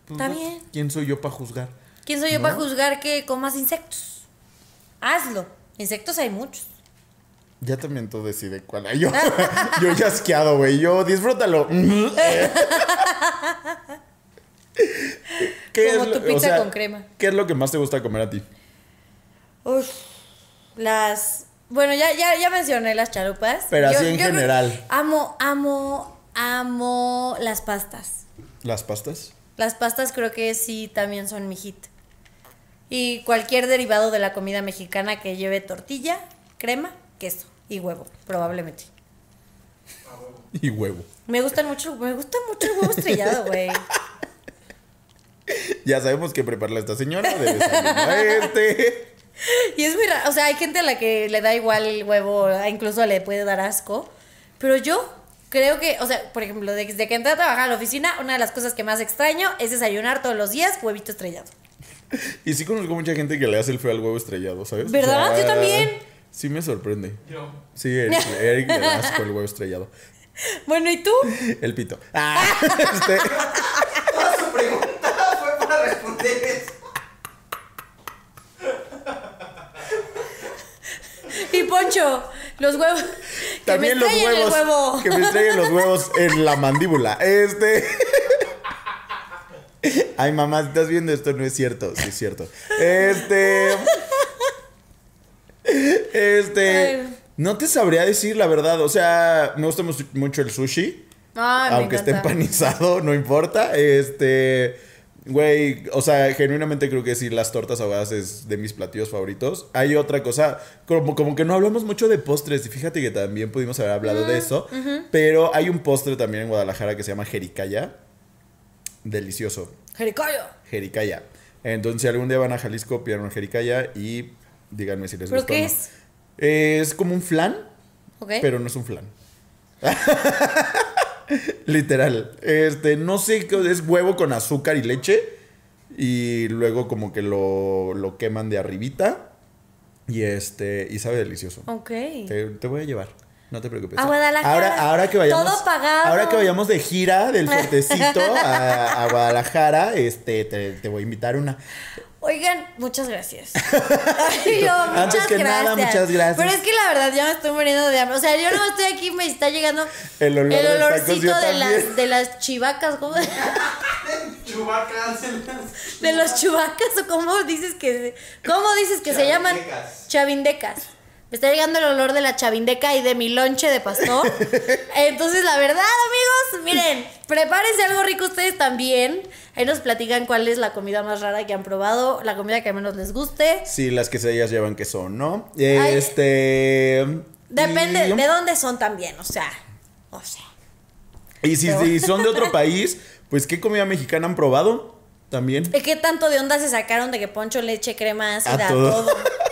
pues, Está bien. ¿Quién soy yo para juzgar? ¿quién soy yo ¿No? para juzgar que comas insectos? Hazlo. Insectos hay muchos. Ya también tú decides cuál. Yo, yo ya asqueado, güey. Yo disfrútalo. ¿Qué Como es lo- tu pizza con crema. ¿Qué es lo que más te gusta comer a ti? Uf, las. Bueno, ya, ya, ya mencioné las chalupas. Pero así en general. Amo, amo, amo las pastas. ¿Las pastas? Las pastas creo que sí también son mi hit. Y cualquier derivado de la comida mexicana que lleve tortilla, crema, queso y huevo, probablemente. Y huevo. Me gustan mucho, me gusta mucho el huevo estrellado, güey. Ya sabemos que prepararla esta señora de desayuno a este. Y es muy raro, o sea, hay gente a la que le da igual el huevo, incluso le puede dar asco, pero yo creo que, o sea, por ejemplo, desde que entré a trabajar a la oficina, una de las cosas que más extraño es desayunar todos los días huevito estrellado. Y sí conozco mucha gente que le hace el feo al huevo estrellado, ¿sabes? ¿Verdad? Yo también. Sí me sorprende. Yo. Sí, Eric, Eric le da asco el huevo estrellado. Bueno, ¿y tú? El pito. Ah, este, Toda su pregunta fue para responder eso. Y Poncho, los huevos. Que también me los huevos. el huevo. Que me estrellen los huevos en la mandíbula. Este. Ay, mamá, estás viendo esto, no es cierto. Sí, es cierto. Este. Este. Ay. No te sabría decir la verdad. O sea, me gusta mu- mucho el sushi. Ay, aunque esté empanizado, no importa. Este. Güey, o sea, genuinamente creo que sí, las tortas ahogadas es de mis platillos favoritos. Hay otra cosa, como, como que no hablamos mucho de postres, y fíjate que también pudimos haber hablado Mm, de eso, pero hay un postre también en Guadalajara que se llama jericaya. Delicioso, Jericoyo. jericaya. Entonces, si algún día van a Jalisco, pidan una jericaya y díganme si les ¿Pero gusta. o qué no. es? Es como un flan, pero no es un flan. Literal. Este, no sé, qué- es huevo con azúcar y leche. Y luego como que lo, lo queman de arribita. Y este, y sabe delicioso. Ok. Te, te voy a llevar. No te preocupes. A Guadalajara. Ahora, ahora que vayamos. Todo pagado. Ahora que vayamos de gira del fuertecito a, a Guadalajara, este, te, te voy a invitar una. Oigan, muchas gracias. Ay, yo, Antes que nada, muchas gracias. Pero es que la verdad ya me estoy muriendo de hambre. O sea, yo no estoy aquí, me está llegando El olor de tacos, olorcito de las, de las chivacas, ¿cómo? Chubacas. De los chubacas, o cómo dices que, cómo dices que se llaman Chavindecas. Me está llegando el olor de la chavindeca y de mi lonche de pastor. Entonces, la verdad, amigos, miren, prepárense algo rico ustedes también. Ahí nos platican cuál es la comida más rara que han probado, la comida que menos les guste. Sí, las quesadillas llevan queso, ¿no? Ay. Este. Depende y- de dónde son también, o sea, o sea. Y si, Pero- si son de otro país, pues ¿qué comida mexicana han probado? También. ¿De qué tanto de onda se sacaron de que poncho, leche, crema ácida, A todo. todo?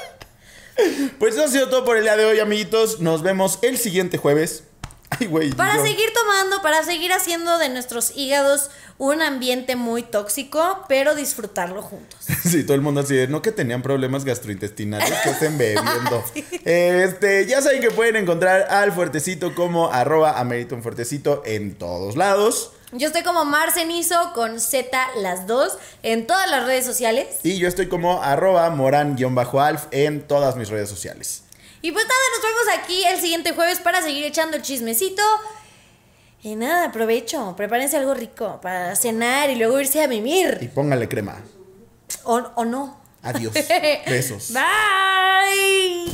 Pues eso ha sido todo por el día de hoy, amiguitos. Nos vemos el siguiente jueves. Ay, güey. Para seguir tomando, para seguir haciendo de nuestros hígados un ambiente muy tóxico, pero disfrutarlo juntos. Sí, todo el mundo así de, no que tenían problemas gastrointestinales, que estén bebiendo. Este, ya saben que pueden encontrar al fuertecito como arroba ameriton fuertecito en todos lados. Yo estoy como Marcenizo con Z las dos en todas las redes sociales. Y yo estoy como arroba moran-alf en todas mis redes sociales. Y pues nada, nos vemos aquí el siguiente jueves para seguir echando el chismecito. Y nada, aprovecho, prepárense algo rico para cenar y luego irse a mimir. Y póngale crema. O, o no. Adiós. Besos. Bye.